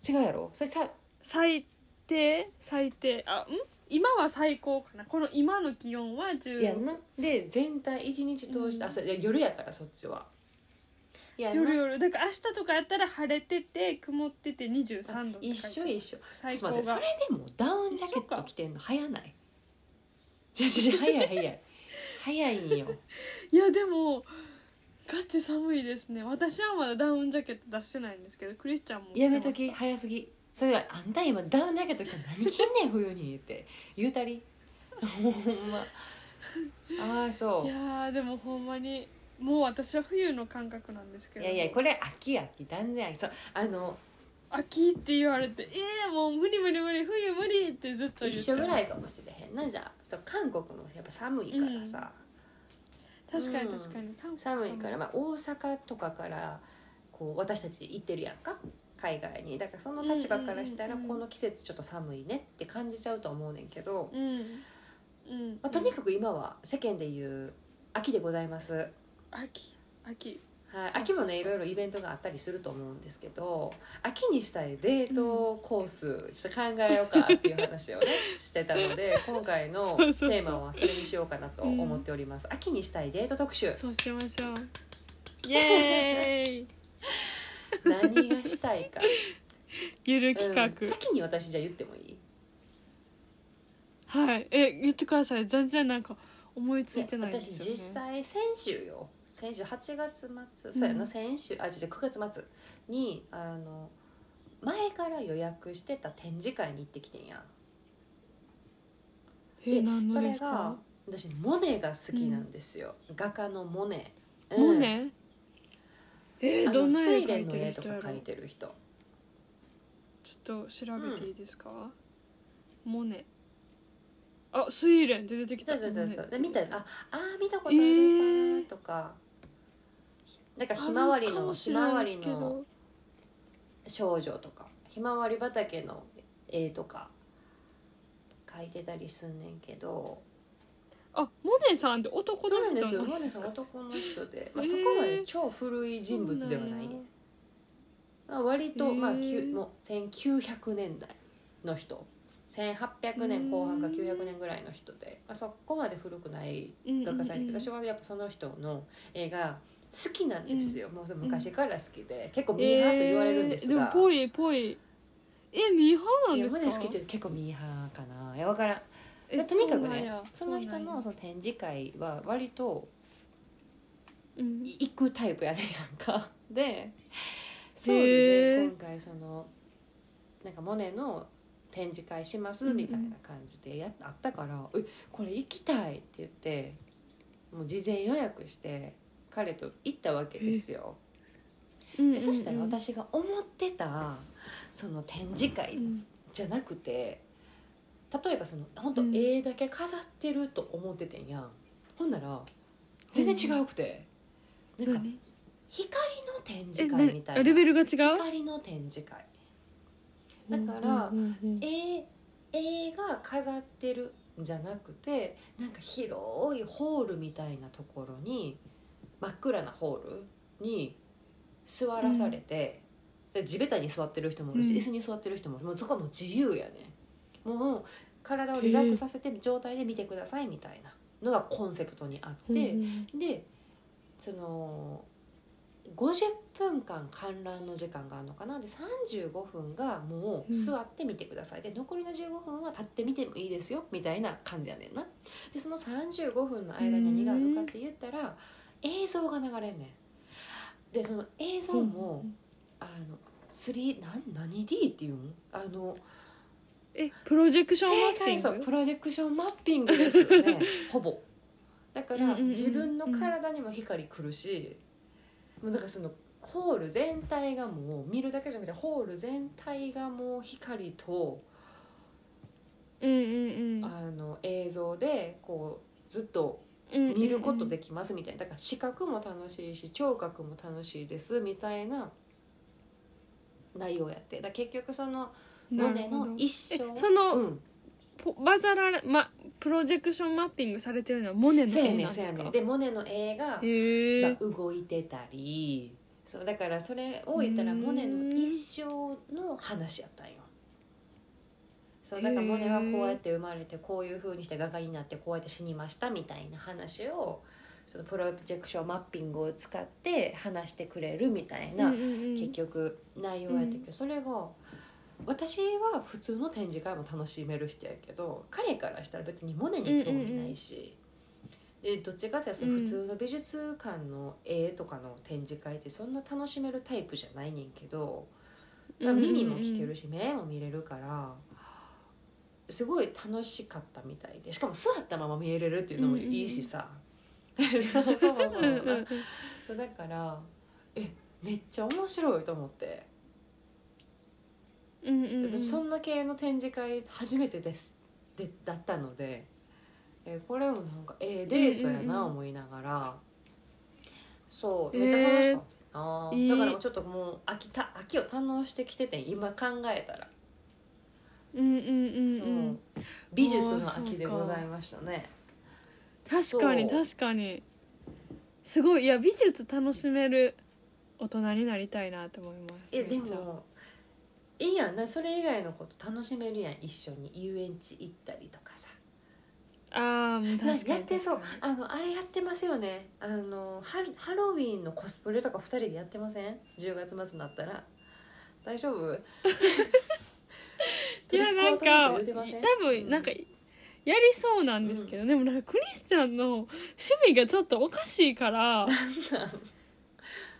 C: 違うやろ？それさ
A: 最低最低あん？今は最高かな。この今の気温は10
C: やんな。で全体一日通して、
A: うん。
C: あそれいや夜やからそっちは。やんな。
A: 夜夜。だから明日とかやったら晴れてて曇ってて23度
C: 一緒一緒。
A: 最高が。
C: それでもダウンジャケット着てんの早ない？じゃじゃ早い早い。早いんよ。
A: いやでもガチ寒いですね。私はまだダウンジャケット出してないんですけどクリスチャンも
C: やめとき早すぎそれはあんた今ダウンジャケット着て何着んねん冬にって言うたり。ほんま。ああそ
A: いうやーでもほんまにもう私は冬の感覚なんですけど。
C: いやいやこれ秋秋断然秋。そうあの
A: 秋って言われてえー、もう無理無理無理冬無理ってずっと言って
C: 一緒ぐらいかもしれへんな。じゃあ韓国もやっぱ寒いからさ、
A: 確かに
C: うん
A: 確かに、韓国
C: 寒いから、まあ、大阪とかからこう私たち行ってるやんか海外に。だからその立場からしたら
A: うん。うんうんうん
C: この季節ちょっと寒いねって感じちゃうと思うねんけど、
A: うん。うん、
C: まあ、とにかく今は世間でいう秋でございます、はい、
A: 秋秋そうそう。
C: 秋もねいろいろイベントがあったりすると思うんですけど秋にしたいデートコースちょっと考えようかっていう話をねしてたので今回の テーマはそれにしようかなと思っております、秋にしたいデート特集。
A: そうしましょう。イエーイ
C: 何がしたいか。
A: ゆる企画、
C: うん。先に私じゃあ言ってもいい？
A: はい。え言ってください。全然なんか思いついてないんで
C: 私
A: すよ、ね、
C: 実際先週よ。先週8月末。そうやな、
A: うん
C: 先週あ違う9月末。にあの前から予約してた展示会に行ってきてんや。ん
A: え何のです
C: それが
A: か
C: 私モネが好きなんですよ、画家のモネ、
A: モネ？えー、どんな絵描いてる
C: 絵とか描い
A: 人やろち
C: てる人。
A: ょっと調べていいですか、モネ。あ睡蓮って出てきた。
C: そうそうそうそう。で見たああー見たことあるか
A: えー。
C: なとか、なんかひまわりのひまわりの少女とか。ひまわり畑の絵とか。描いてたりすんねんけど
A: あモネさんって男
C: そうな
A: の人
C: んですよ。モネさん男の人で、まあ、
A: へー。
C: そこまで超古い人物ではないね、まあ、割と、まあ、きゅもう1900年代の人。1800年後半か900年ぐらいの人で、まあ、そこまで古くない画家さんに、
A: うんうんうん
C: 私はやっぱその人の絵が好きなんですよ、もうそれ昔から好きで。結構ミーハーと言われるんですが、
A: えー。でもぽいぽいえミーハーなん
C: いや
A: ですか？
C: モネ好きって結構ミーハーかな。いや分からん
A: え
C: まあとにかくね
A: そ
C: の人のその展示会は割と
A: うん。
C: 行くタイプやねんやんか。でソウル
A: へ
C: で
A: ー。
C: 今回そのなんかモネの展示会しますみたいな感じでやっあったから「えこれ行きたい」って言ってもう事前予約して彼と行ったわけですよ。でそしたら私が思ってたその展示会
A: うん
C: じゃなくて例えばその本当
A: うん。
C: 絵だけ飾ってると思っててんやん、ほんなら全然違うくて、なんか
A: 何？
C: 光の展
A: え
C: 示会みたいな。
A: レベルが違う？
C: 光の展示会。だから
A: うんうんうん
C: 絵絵が飾ってるんじゃなくてなんか広いホールみたいなところに真っ暗なホールに座らされて、で地べたに座ってる人もいるし、
A: うん。
C: 椅子に座ってる人もいる。もうそこはもう自由やねもう体をリラックスさせて状態で見てくださいみたいなのがコンセプトにあって、
A: うんうん
C: でその50分間観覧の時間があるのかな？で35分がもう座ってみてください、で残りの15分は立ってみてもいいですよみたいな感じやねんな。でその35分の間に何があるのかって言ったら映像が流れんねん。でその映像も、あの3何何 D っていうん？あの
A: えプロジェクションマ
C: 正
A: ッピング？
C: 解そうプロジェクションマッピングですよね。ほぼ。だから自分の体にも光来るし、もうだからそのホール全体がもう見るだけじゃなくてホール全体がもう光と、
A: うんうんうん。
C: あの映像でこうずっと
A: うん
C: 見ることできますみたいな。だから視覚も楽しいし聴覚も楽しいですみたいな内容やって。だ結局そのモネの一生。
A: えその
C: うん、
A: ポバザラ、ま、プロジェクションマッピングされてるのはモネの絵なんですか？
C: ねでモネの絵が動いてたり。そうだからそれを言ったら
A: うん
C: モネの一生の話やったんよ。そうだからモネはこうやって生まれてこういう風にして画家になってこうやって死にましたみたいな話をそのプロジェクションマッピングを使って話してくれるみたいな、
A: うんうんうん。
C: 結局内容やったけど、それが私は普通の展示会も楽しめる人やけど彼からしたら別にモネに興味ないし、でどっちかっていうとその普通の美術館の絵とかの展示会ってそんな楽しめるタイプじゃないねんけど、まあ、耳も聞けるし目も見れるからすごい楽しかったみたいで。しかも座ったまま見えれるっていうのもいいしさ、そうそうそう
A: うんうんうん。
C: そうだからえめっちゃ面白いと思って。
A: うんうんうん。
C: 私そんな系の展示会初めてです。でだったので、えーこれもなんかええデートや
A: うんうん。う
C: なん思いながら、そうめっちゃ楽しかったな、
A: えー
C: だからちょっともう秋た秋を堪能してきてて今考えたら、
A: うんうんうん
C: そう。
A: うん
C: 美術の秋でございましたね。
A: 確かに
C: そう。
A: 確かに。すごいいや美術楽しめる大人になりたいなと思います
C: えで
A: めっちゃ。
C: もいいやん。なそれ以外のこと楽しめるやん。一緒に遊園地行ったりとかさ。
A: ああ確かに。
C: やってそう。
A: 確か
C: あのあれやってますよね。あのハハロウィンのコスプレとか2人でやってません？10月末になったら。大丈夫？
A: に いやなんか多分なんかやりそうなんですけど、でもなんかクリスチャンの趣味がちょっとおかしいから。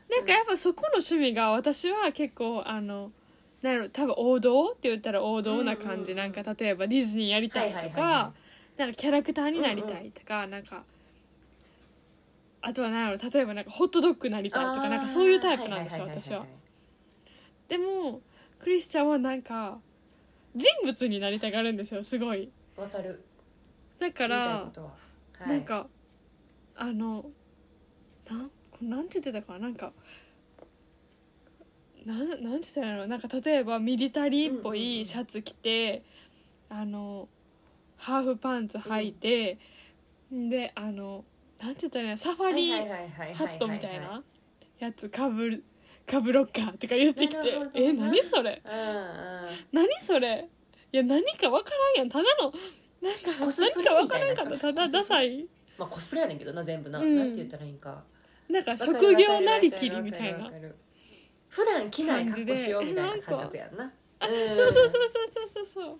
A: なんかやっぱそこの趣味が私は結構あのなんやろ多分王道って言ったら王道な感じ、
C: うんうんうん
A: なん。か例えばディズニーやりたいとか、
C: はいはいはいは
A: なんかキャラクターになりたいとか、なんかあとは何やろ例えばなんかホットドッグなりたいとかなんかそういうタイプなんですよ私は。でもクリスチャンはなんか人物になりたがるんですよすごい。
C: わかる。
A: だから
C: は、はい。
A: なんかあのなんなんて言ってたかななんかなんなんて言ったらいいの？なんか例えばミリタリーっぽいシャツ着て、あのハーフパンツ履いて、であのなんて言ったらいいの？サファリハットみたいなやつかぶるかぶろっかとか言ってきてえ何それ？
C: うんうん。
A: 何それ？いや何かわからんやん。ただのなんか
C: コスプレ
A: 何かわ
C: みたいな。
A: からんかったただダサい。
C: まあコスプレやねんけどな全部な、
A: うん。
C: なんて言ったらいいんか。
A: なんか職業なりきりみたいな
C: 普段着ない格好しようみたいな感覚やんな。
A: あ
C: うん。
A: そうそうそうそうそうそう。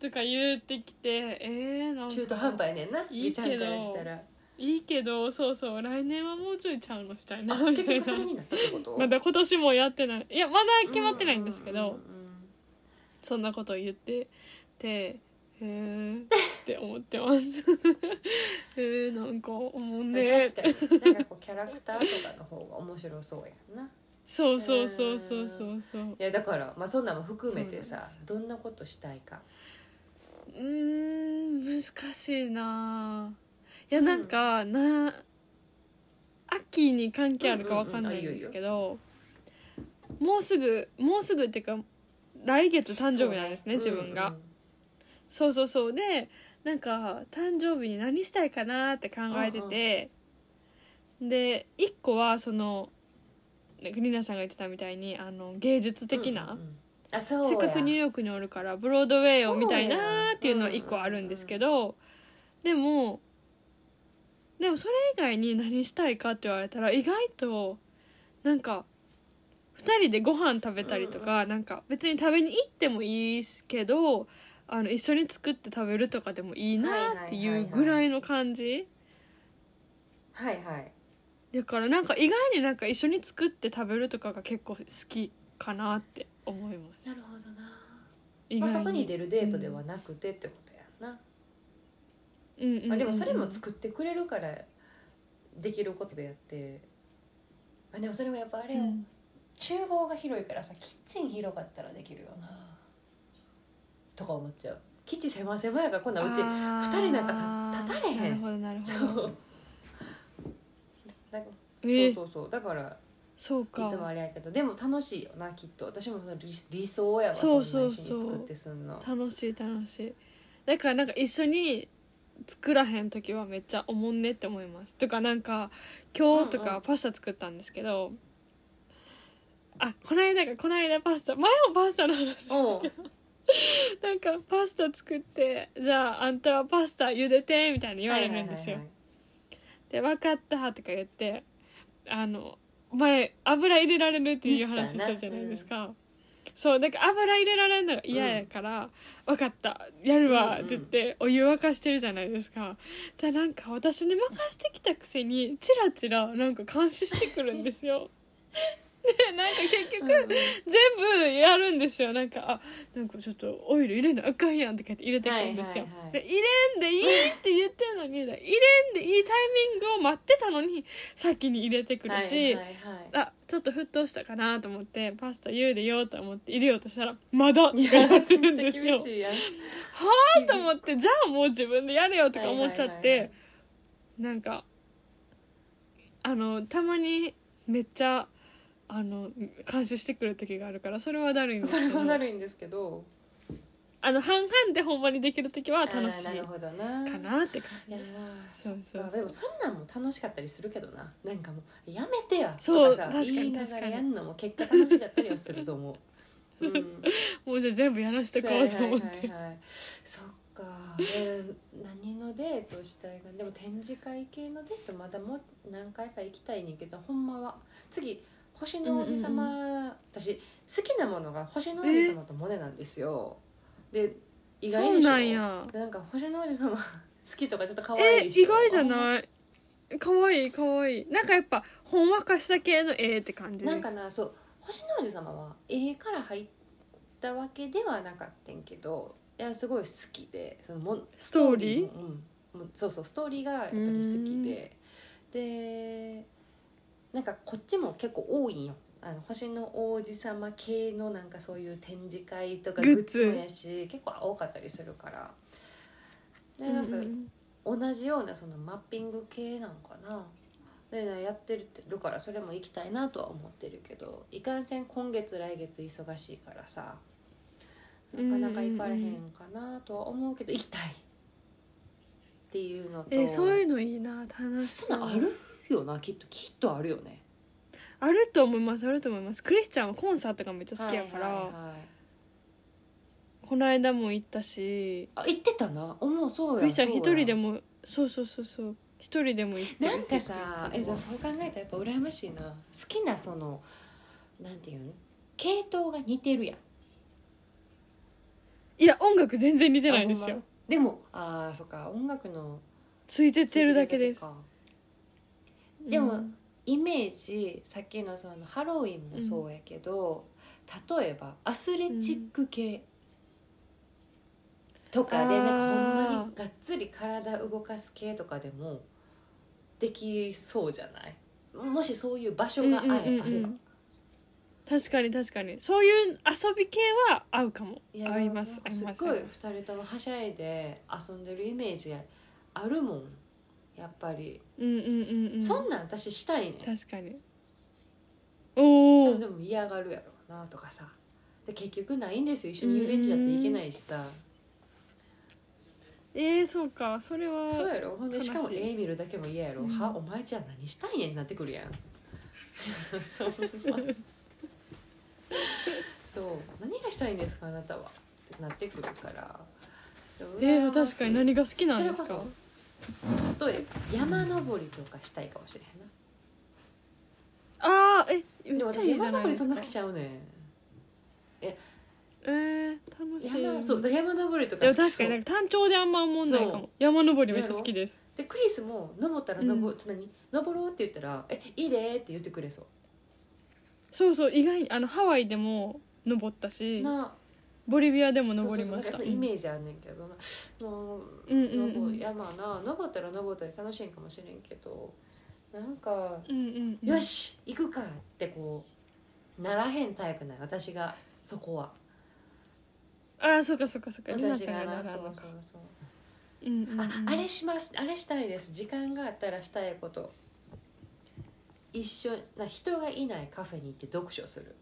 A: とか言ってきてえー、なんか
C: 中途半端やねんな。い
A: いけどいいけどそうそう来年はもうちょいちゃうのしたいなたいな。
C: 結局それになったってこと？
A: まだ今年もやってない。いやまだ決まってないんですけど、そんなことを言っててへー って思ってます。えー、なんか思う
C: うん
A: ね。
C: 確かに。なんかこうキャラクターとかの方が面白そうやんな
A: そうそうそうそうそう。そう
C: いやだからまあそんなんも含めてさどんなことしたいか。
A: うーん難しいな。いやなんか、な秋に関係あるかわかんないんですけど、もうすぐもうすぐっていうか来月誕生日なんですね自分が、そうそうそう。でなんか誕生日に何したいかなって考えてて、で一個はそのリナさんが言ってたみたいにあの芸術的な、
C: うんうんうん。あそうや。
A: せっかくニューヨークにおるからブロードウェイを見たいなーっていうのは一個あるんですけどでもでもそれ以外に何したいかって言われたら意外となんか2人でご飯食べたりとかなんか別に食べに行ってもいいけどあの一緒に作って食べるとかでもいいなっていうぐらいの感じ。
C: はいはい
A: だからなんか意外になんか一緒に作って食べるとかが結構好きかなって思います。
C: なるほどな。
A: 意
C: まあ、外に出るデートではなくてってことやんな、
A: うんうんうんうん。
C: まあ、でもそれも作ってくれるからできることでやって、まあ、でもそれもやっぱあれよ、
A: うん。
C: 厨房が広いからさキッチン広かったらできるよな。とか思っちゃう。基地狭狭やからこんなうち
A: あー。
C: 二人なんか立立たれへん。
A: なるほどなる
C: そ
A: ほど。
C: うだ
A: えー
C: そうそうそう。だからい
A: そうか。
C: つもあれやけどでも楽しいよなきっと。私もその理理想やわ
A: そう
C: そんな
A: そう。そう
C: 一緒に作ってすんの。
A: 楽しい楽しい。だからなんか一緒に作らへん時はめっちゃおもんねって思います。とかなんか今日と
C: うんうん。
A: かパスタ作ったんですけど、あこの間がこの間パスタ前もパスタの話した
C: おう。
A: けどなんかパスタ作ってじゃああんたはパスタ茹でてみたいに言われるんですよ、
C: はいはい
A: で「分かった」とか言ってあの前油入れられるっていう話したじゃないですか、そうだから油入れられるのが嫌やから「分かった。やるわ」って言ってお湯沸かしてるじゃないですか。じゃあなんか私に任してきたくせにチラチラなんか監視してくるんですよ でなんか結局、
C: はいはい
A: 全部やるんですよ。なんかあなんかちょっとオイル入れなあかんやんってて入れてくるんですよ、
C: はいはいはい。
A: で入れんでいいって言ってんのに入れんでいいタイミングを待ってたのに先に入れてくるし、
C: はいはいはい。
A: あちょっと沸騰したかなと思ってパスタ茹でようと思って入れようとしたら「まだ」って言われてるんですよ。は
C: めっちゃ厳しいやん
A: あと思ってじゃあもう自分でやれよとか思っちゃって、
C: はいはいはい。
A: なんかあのたまにめっちゃあの監視してくる時があるからそれはだるいんです
C: それ
A: けど
C: はなるんですけど。
A: あの半々でほんまにできる時は楽しい。
C: あーなるほどな。
A: かなって感じ。
C: いやー
A: そ
C: そうう
A: そうそう。
C: でもそんなんも楽しかったりするけどな。なんかもうやめてや
A: そう
C: とかさ
A: 確かに
C: 言いなが
A: 確からに。
C: やんのも結果楽しかったりはすると思う、うん、
A: もうじゃあ全部やらしてこうと思って、
C: はいはいはいはい。そっか、えー何のデートしたいかでも展示会系のデートまだもう何回か行きたいねんけどほんまは。次星の王子様、私好きなものが星の王子様とモネなんですよ。で意外でしょ？
A: なんや。
C: でなんか星の王子様 好きとかちょっと可愛
A: え
C: いし
A: 意外じゃない？かわいいかわい。いなんかやっぱほんわかした系の絵って感じです。
C: なんかなそう星の王子様は絵から入ったわけではなかったんけどいやすごい好きでそのも
A: ストーリー？
C: もうん。そうそうストーリーがやっぱり好きで。でなんかこっちも結構多いんよ。あの星の王子様系のなんかそういう展示会とか
A: グッズ。
C: もやし結構多かったりするから。でなんか
A: うん
C: 同じようなそのマッピング系なのかな。で、ね、やってるからそれも行きたいなとは思ってるけどいかんせん今月来月忙しいからさなかなか行かれへんかなとは思うけど行きたいっていうのと。
A: えそういうのいいな。楽しそう。
C: ある？よなきっときっとあるよね。
A: あると思いますあると思います。クリスチャンはコンサートがめっちゃ好きやから、
C: はいはいはい
A: この間も行ったし。
C: あ行ってたな。思うそうや
A: クリスチャン一人で
C: も
A: もそうそうそうそう。一人でも行ってるし
C: なんかさえそう考えたらやっぱ羨ましいな。好きなそのなんていうん系統が似てるやん。
A: いや音楽全然似てないんですよ。
C: ま？でもあーそっか音楽の
A: ついてってるだけです。
C: かでも
A: うん
C: イメージさっきのそのハロウィンもそうやけど、例えばアスレチック系とかで、なんかほんまにがっつり体動かす系とかでもできそうじゃない？もしそういう場所があ,、
A: うんうんうんうん。
C: あれば
A: 確かに確かに。そういう遊び系は合うかも。合います合います
C: ごい2人ともはしゃいで遊んでるイメージあるもんやっぱり、
A: うんうんうんうん。
C: そんなん私したいねん。
A: 確かに。おお
C: でも嫌がるやろうなとかさ。で結局ないんですよ。一緒に遊園地だって行けないしさ、
A: えー、そうか。それは
C: そうやろ。ほんで
A: 悲し
C: かも絵見るだけも嫌やろ、
A: うん。
C: はお前じゃあ何したいねんってなってくるやん。そう。そう。何がしたいんですかあなたは。ってなってくるから。
A: えー、確かに何が好きなんですか？
C: それこそ例えば山登りとかしたいかもしれへんな。
A: ああえ
C: でも私山登りそんな好きちゃうねん。
A: えー、楽しい。
C: 山そうだ山登りとか
A: でも
C: 好きそう
A: 確かになんか単調であんま思んないか
C: そ
A: も山登りめっちゃ好きです。
C: でクリスも登ったら登,、う何？登ろうって言ったら「えいいで」って言ってくれそ
A: そうそう意外にあのハワイでも登ったし。
C: うな
A: ボリビアでも登りました。
C: そうそうなんかそうイメージあんねんけど。なもう
A: うんうんうん。
C: 登山な登ったら登ったら楽しいんかもしれんけど。なんか
A: うんうんうん。
C: よし行くかってこうならへんタイプない私がそこは。
A: ああそうかそうかそうか。
C: 私
A: が
C: がなそうそうそう。
A: うんうんうん。
C: ああれします。あれしたいです。時間があったらしたいこと。一緒な人がいないカフェに行って読書する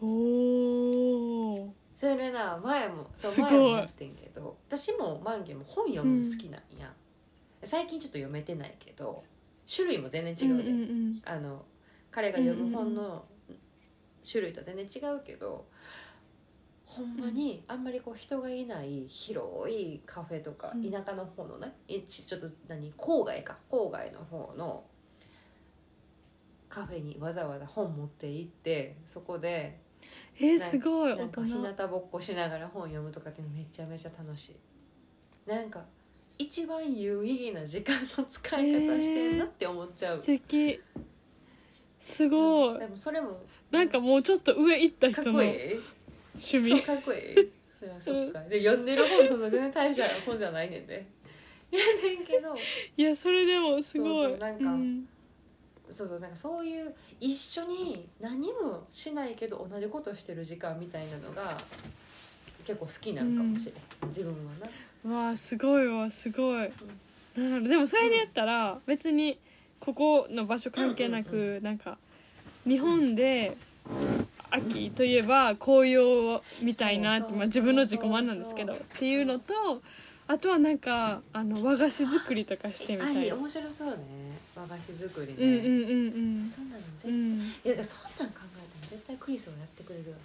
A: おお
C: それな前もそう前もやってんけど私も万ンも本読むの好きなんや、最近ちょっと読めてないけど種類も全然違うで、
A: うんうん
C: あの彼が読む本の種類とは全然違うけど、ほんまにあんまりこう人がいない広いカフェとか、
A: うん
C: 田舎の方のねいちちょっと何郊外か。郊外の方のカフェにわざわざ本持って行ってそこで
A: えー、すごい大
C: なんか日
A: 人。
C: 向ぼっこしながら本読むとかってめちゃめちゃ楽しい。なんか一番有意義な時間の使い方してんなって思っちゃう、
A: 素敵。すごい。
C: でもそれも
A: なんかもうちょっと上行った人の趣味。
C: かっこいい。そっかで読んでる本そんな全然大した本じゃないねんで。やねんけど。
A: いやそれでもすごい。
C: そなんか
A: うん
C: そうそうなんかそういう一緒に何もしないけど同じことしてる時間みたいなのが結構好きなんかもしれん、自分はな。
A: わあすごいわすごい。なるほど。でもそれで言ったら別にここの場所関係なく、
C: うん
A: なんか日本で秋といえば紅葉みたいなって、まあ、自分の自己満なんですけどっていうのとあとはなんかあの和菓子作りとかしてみたい。
C: あり面白そうね和菓子作りね、
A: うんうんうんうん。
C: そんなの絶対、い
A: うん。
C: やだからそんなん考えたら絶対クリスはやってくれるよ。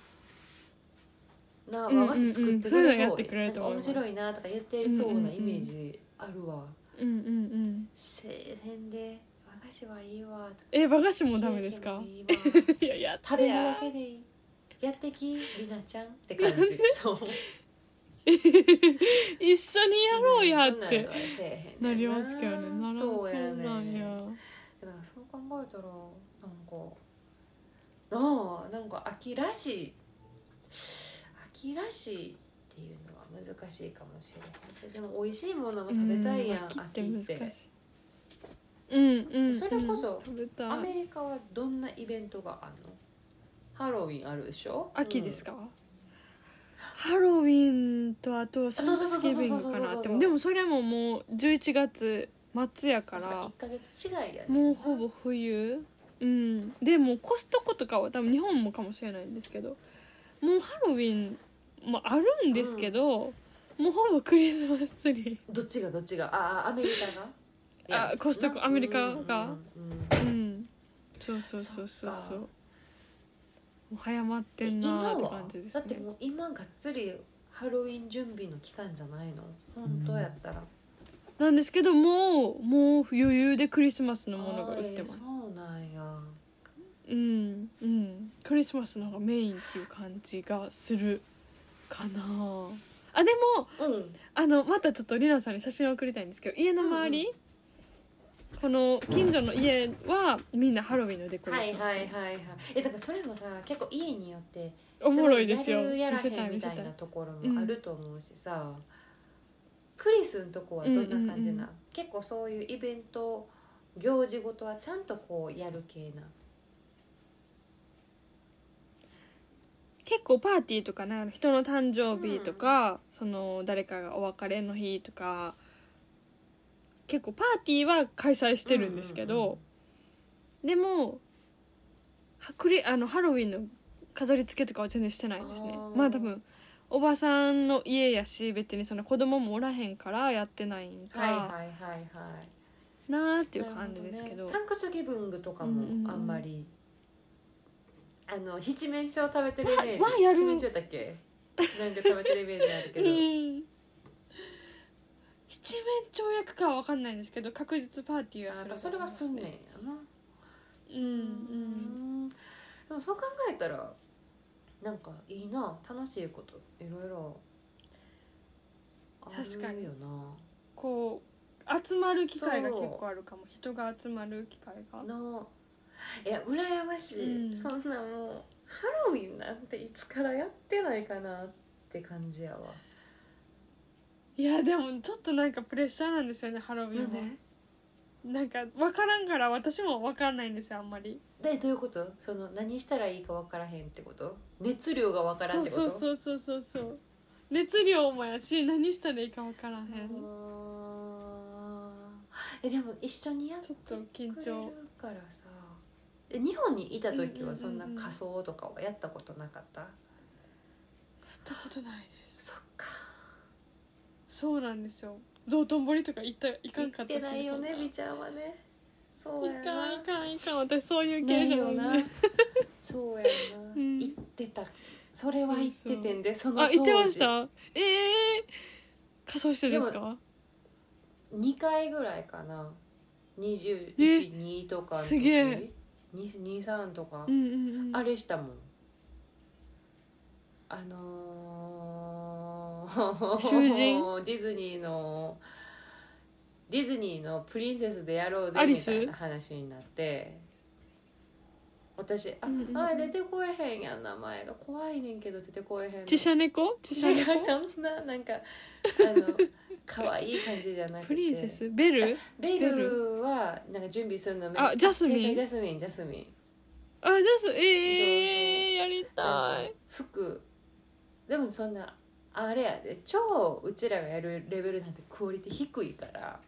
C: な
A: うんうんうん。
C: 和菓子作ってく
A: そういうの
C: れそう
A: やってくれると思う。
C: なんか面白いなとか言ってそうなイメージあるわ、
A: うんうんうん。
C: せんで和菓子はいいわ
A: え和菓子もダメですか？
C: いいわ。
A: いや
C: 食べるだ
A: や
C: けでいい。やってきりなちゃんって感じ。そう
A: 一緒にやろうやって。
C: な
A: りますけどね。なら
C: そうや
A: なん
C: ね
A: や。
C: だからそう考えたらなんかなあなんか秋らしい。秋らしいっていうのは難しいかもしれない。でも美味しいものも食べたいやん、
A: うん
C: 秋って
A: 難しい。うんうん
C: それこそ
A: うん。
C: アメリカはどんなイベントがあるの？ハロウィンあるでしょ？
A: 秋ですか、ハロウィンとあとサンクスギビングかなって。でもそれももう11月末やか
C: うん、
A: ら
C: 1ヶ月違いやね。
A: もうほぼ冬。うん。でもコストコとかは多分日本もかもしれないんですけど。もうハロウィンもあるんですけど、もうほぼクリスマスツリー。
C: どっちがどっちが？ああアメリカが？
A: あコストコアメリカが？
C: うんうんうん
A: うんそうそうそうそう
C: そ
A: うもう早まってん
C: 今
A: なーって
C: は？
A: 感じですね。
C: だってもう今がっつりハロウィン準備の期間じゃないの？本当やったら、
A: なんですけどもうもう余裕でクリスマスのものが売ってます。
C: あーそうなんや。
A: うんうん。クリスマスの方がメインっていう感じがするかな。あでも
C: うん。
A: あのまたちょっとりなさんに写真を送りたいんですけど家の周り、この近所の家はみんなハロウィンのデコレー
C: はい
A: ションしてます、
C: はいはいはいえだからそれもさ結構家によって
A: おもろいですよ。
C: ごやるやら
A: 見せた
C: へんみ
A: い見せたい
C: たいなところもあると思うしさ、クリスのとこはどんな感じな、
A: うんうんうん
C: 結構そういうイベント行事ごとはちゃんとこうやる系な
A: 結構パーティーとかね人の誕生日とか、その誰かがお別れの日とか結構パーティーは開催してるんですけど、でもはクリあのハロウィンの飾り付けとかは全然してないですね。まあ多分おばさんの家やし別にその子供もおらへんからやってないんか、
C: はいはいはいはい。
A: なーっていう感じですけど。
C: ねサンクスギブングとかもあんまり、あの七面鳥食べてるイメージ。七面鳥だっけ？なんか食べてるイメージあるけど、
A: うん七面鳥役かは分かんないんですけど確実パーティーは
C: あやっぱ
A: する
C: それはすんねんやな。
A: うんうん。
C: でもそう考えたらなんかいいな楽しいこといろいろあ
A: 確かに。
C: るよな
A: こう集まる機会が結構あるかも。人が集まる機会が。
C: のいや羨ましい、
A: うん。
C: そんなもうハロウィンなんていつからやってないかなって感じやわ
A: いやでもちょっとなんかプレッシャーなんですよねハロウィンは。
C: なんで？
A: なんか分からんから私も分かんないんですよあんまり。
C: でどういうこと？その何したらいいか分からへんってこと？熱量が分からんってこと？
A: そうそうそうそうそう。熱量もやし何したらいいか分からへん。
C: えでも一緒にやって
A: ちょっと緊
C: くれ
A: 張。
C: るからさえ日本にいた時はそんな仮装とかはやったことなかった、
A: やったことないです
C: そ
A: うなんですよ。道頓堀とか行った行かんかった
C: 行ってないよね
A: そんな
C: みちゃんはね。そうや
A: いかん
C: ない
A: かんいかん。私そういう系じゃ
C: よな。
A: ない
C: そうやな、
A: うん。
C: 行ってた。それは行っててんでその
A: あ
C: 当時。
A: 行ってました？ええ仮装してですか
C: ？2回ぐらいかな。
A: え
C: 212とか
A: すげえ。
C: 23とか、
A: うんうんうん。
C: あれしたもん。あのー、
A: 囚人？
C: ディズニーのディズニーのプリンセスでやろうぜ
A: アリス？
C: みたいな話になって私あ、
A: うんうんうん。
C: あ出てこえへんやん名前が。怖いねんけど出てこえへんの
A: ちしゃ猫？ちしゃ
C: 違う
A: 猫？
C: そんななんかあの 可愛い感じじゃなくて。
A: プリンセス？ベル？
C: ベルはなんか準備するのめ。
A: あジャスミン？
C: ジャスミンジャスミン。
A: あじゃあそええやりたい。
C: 服。でもそんなあれやで超うちらがやるレベルなんてクオリティ低いから。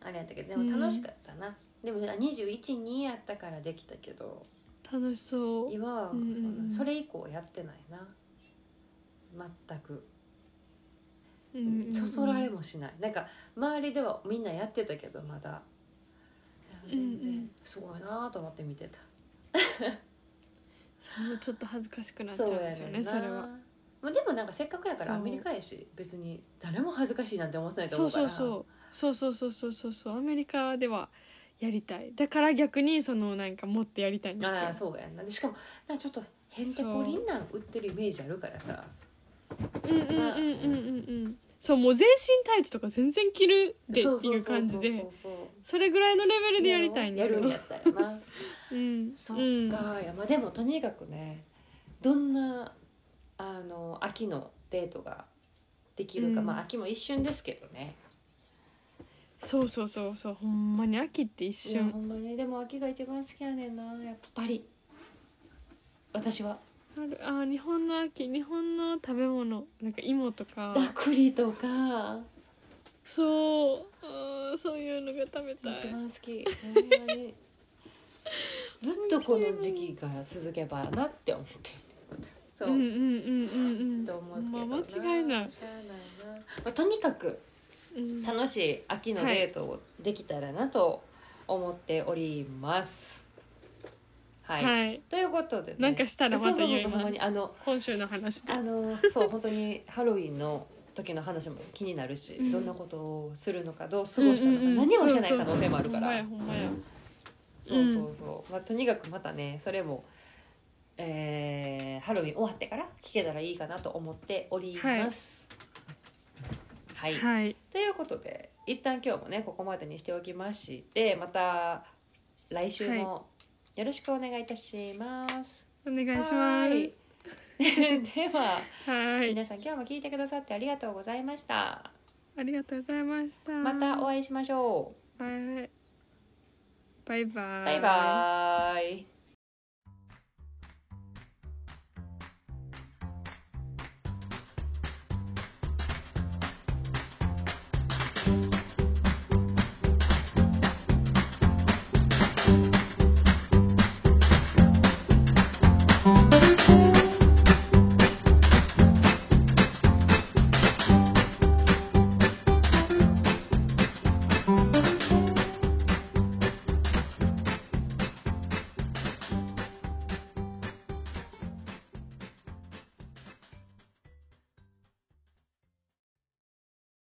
C: あれやったけどでも楽しかったな、でも212やったからできたけど。
A: 楽しそう。
C: 今はそそれ以降やってないな。全く。
A: うんうんうん。
C: そそられもしない。なんか周りではみんなやってたけどまだ。全然
A: ん
C: すごいなと思って見てた、
A: そのちょっと恥ずかしくなっちゃうんですよねそ
C: な。
A: れは
C: まあ、でもなんかせっかくやからアメリカやし別に誰も恥ずかしいなんて思わないと思うから。
A: そうそうそうそうそうそうそう。アメリカではやりたい。だから逆にそのなんか持ってやりたいんですよ。
C: あそうやな。でしかもなちょっとヘンテコりんなん売ってるイメージあるからさ。
A: うんうんうんうんうん。うんそうもう全身タイツとか全然着るでっていう感じで。
C: そ
A: れぐらいのレベルでやりたいんですよ。
C: やるんやったらな、
A: うん、
C: そっか、
A: うん、
C: いやまあでもとにかくねどんなあの秋のデートができるか、
A: うん。
C: まあ秋も一瞬ですけどね。
A: そうそうそうそうほんまに秋って一瞬。
C: いやほんまに。でも秋が一番好きやねんなやっぱり。私は。
A: あるあー日本の秋日本の食べ物なんか芋とか。
C: ダクリとか。
A: そうあーそういうのが食べたい。
C: 一番好き。ほんまに。ずっとこの時期が続けばなって思ってそう、
A: うんうんうんうんうん。
C: と思うけど
A: まあ間違いない。
C: しゃあないな、まあ、とにかく
A: うん。
C: 楽しい秋のデートをできたらなと思っております。はい、
A: はい。
C: ということで、ね、
A: なんかしたらまた
C: そうそう
A: 言いま
C: にあの
A: 今週の話で。
C: あのそう本当にハロウィンの時の話も気になるし、
A: うん。
C: どんなことをするのかどう過ごしたのか、
A: うんうんうん。
C: 何もしてない可能性もあるから。そうそうそう、まあ、とにかくまたねそれも、えーハロウィン終わってから聞けたらいいかなと思っております。はい
A: はい
C: ということで一旦今日もねここまでにしておきましてまた来週もよろしくお願いいたします。
A: お願いします
C: はい では
A: はい
C: 皆さん今日も聞いてくださってありがとうございました。
A: ありがとうございました
C: またお会いしましょ
A: はいバイバ
C: う。
A: イ
C: バイバイ。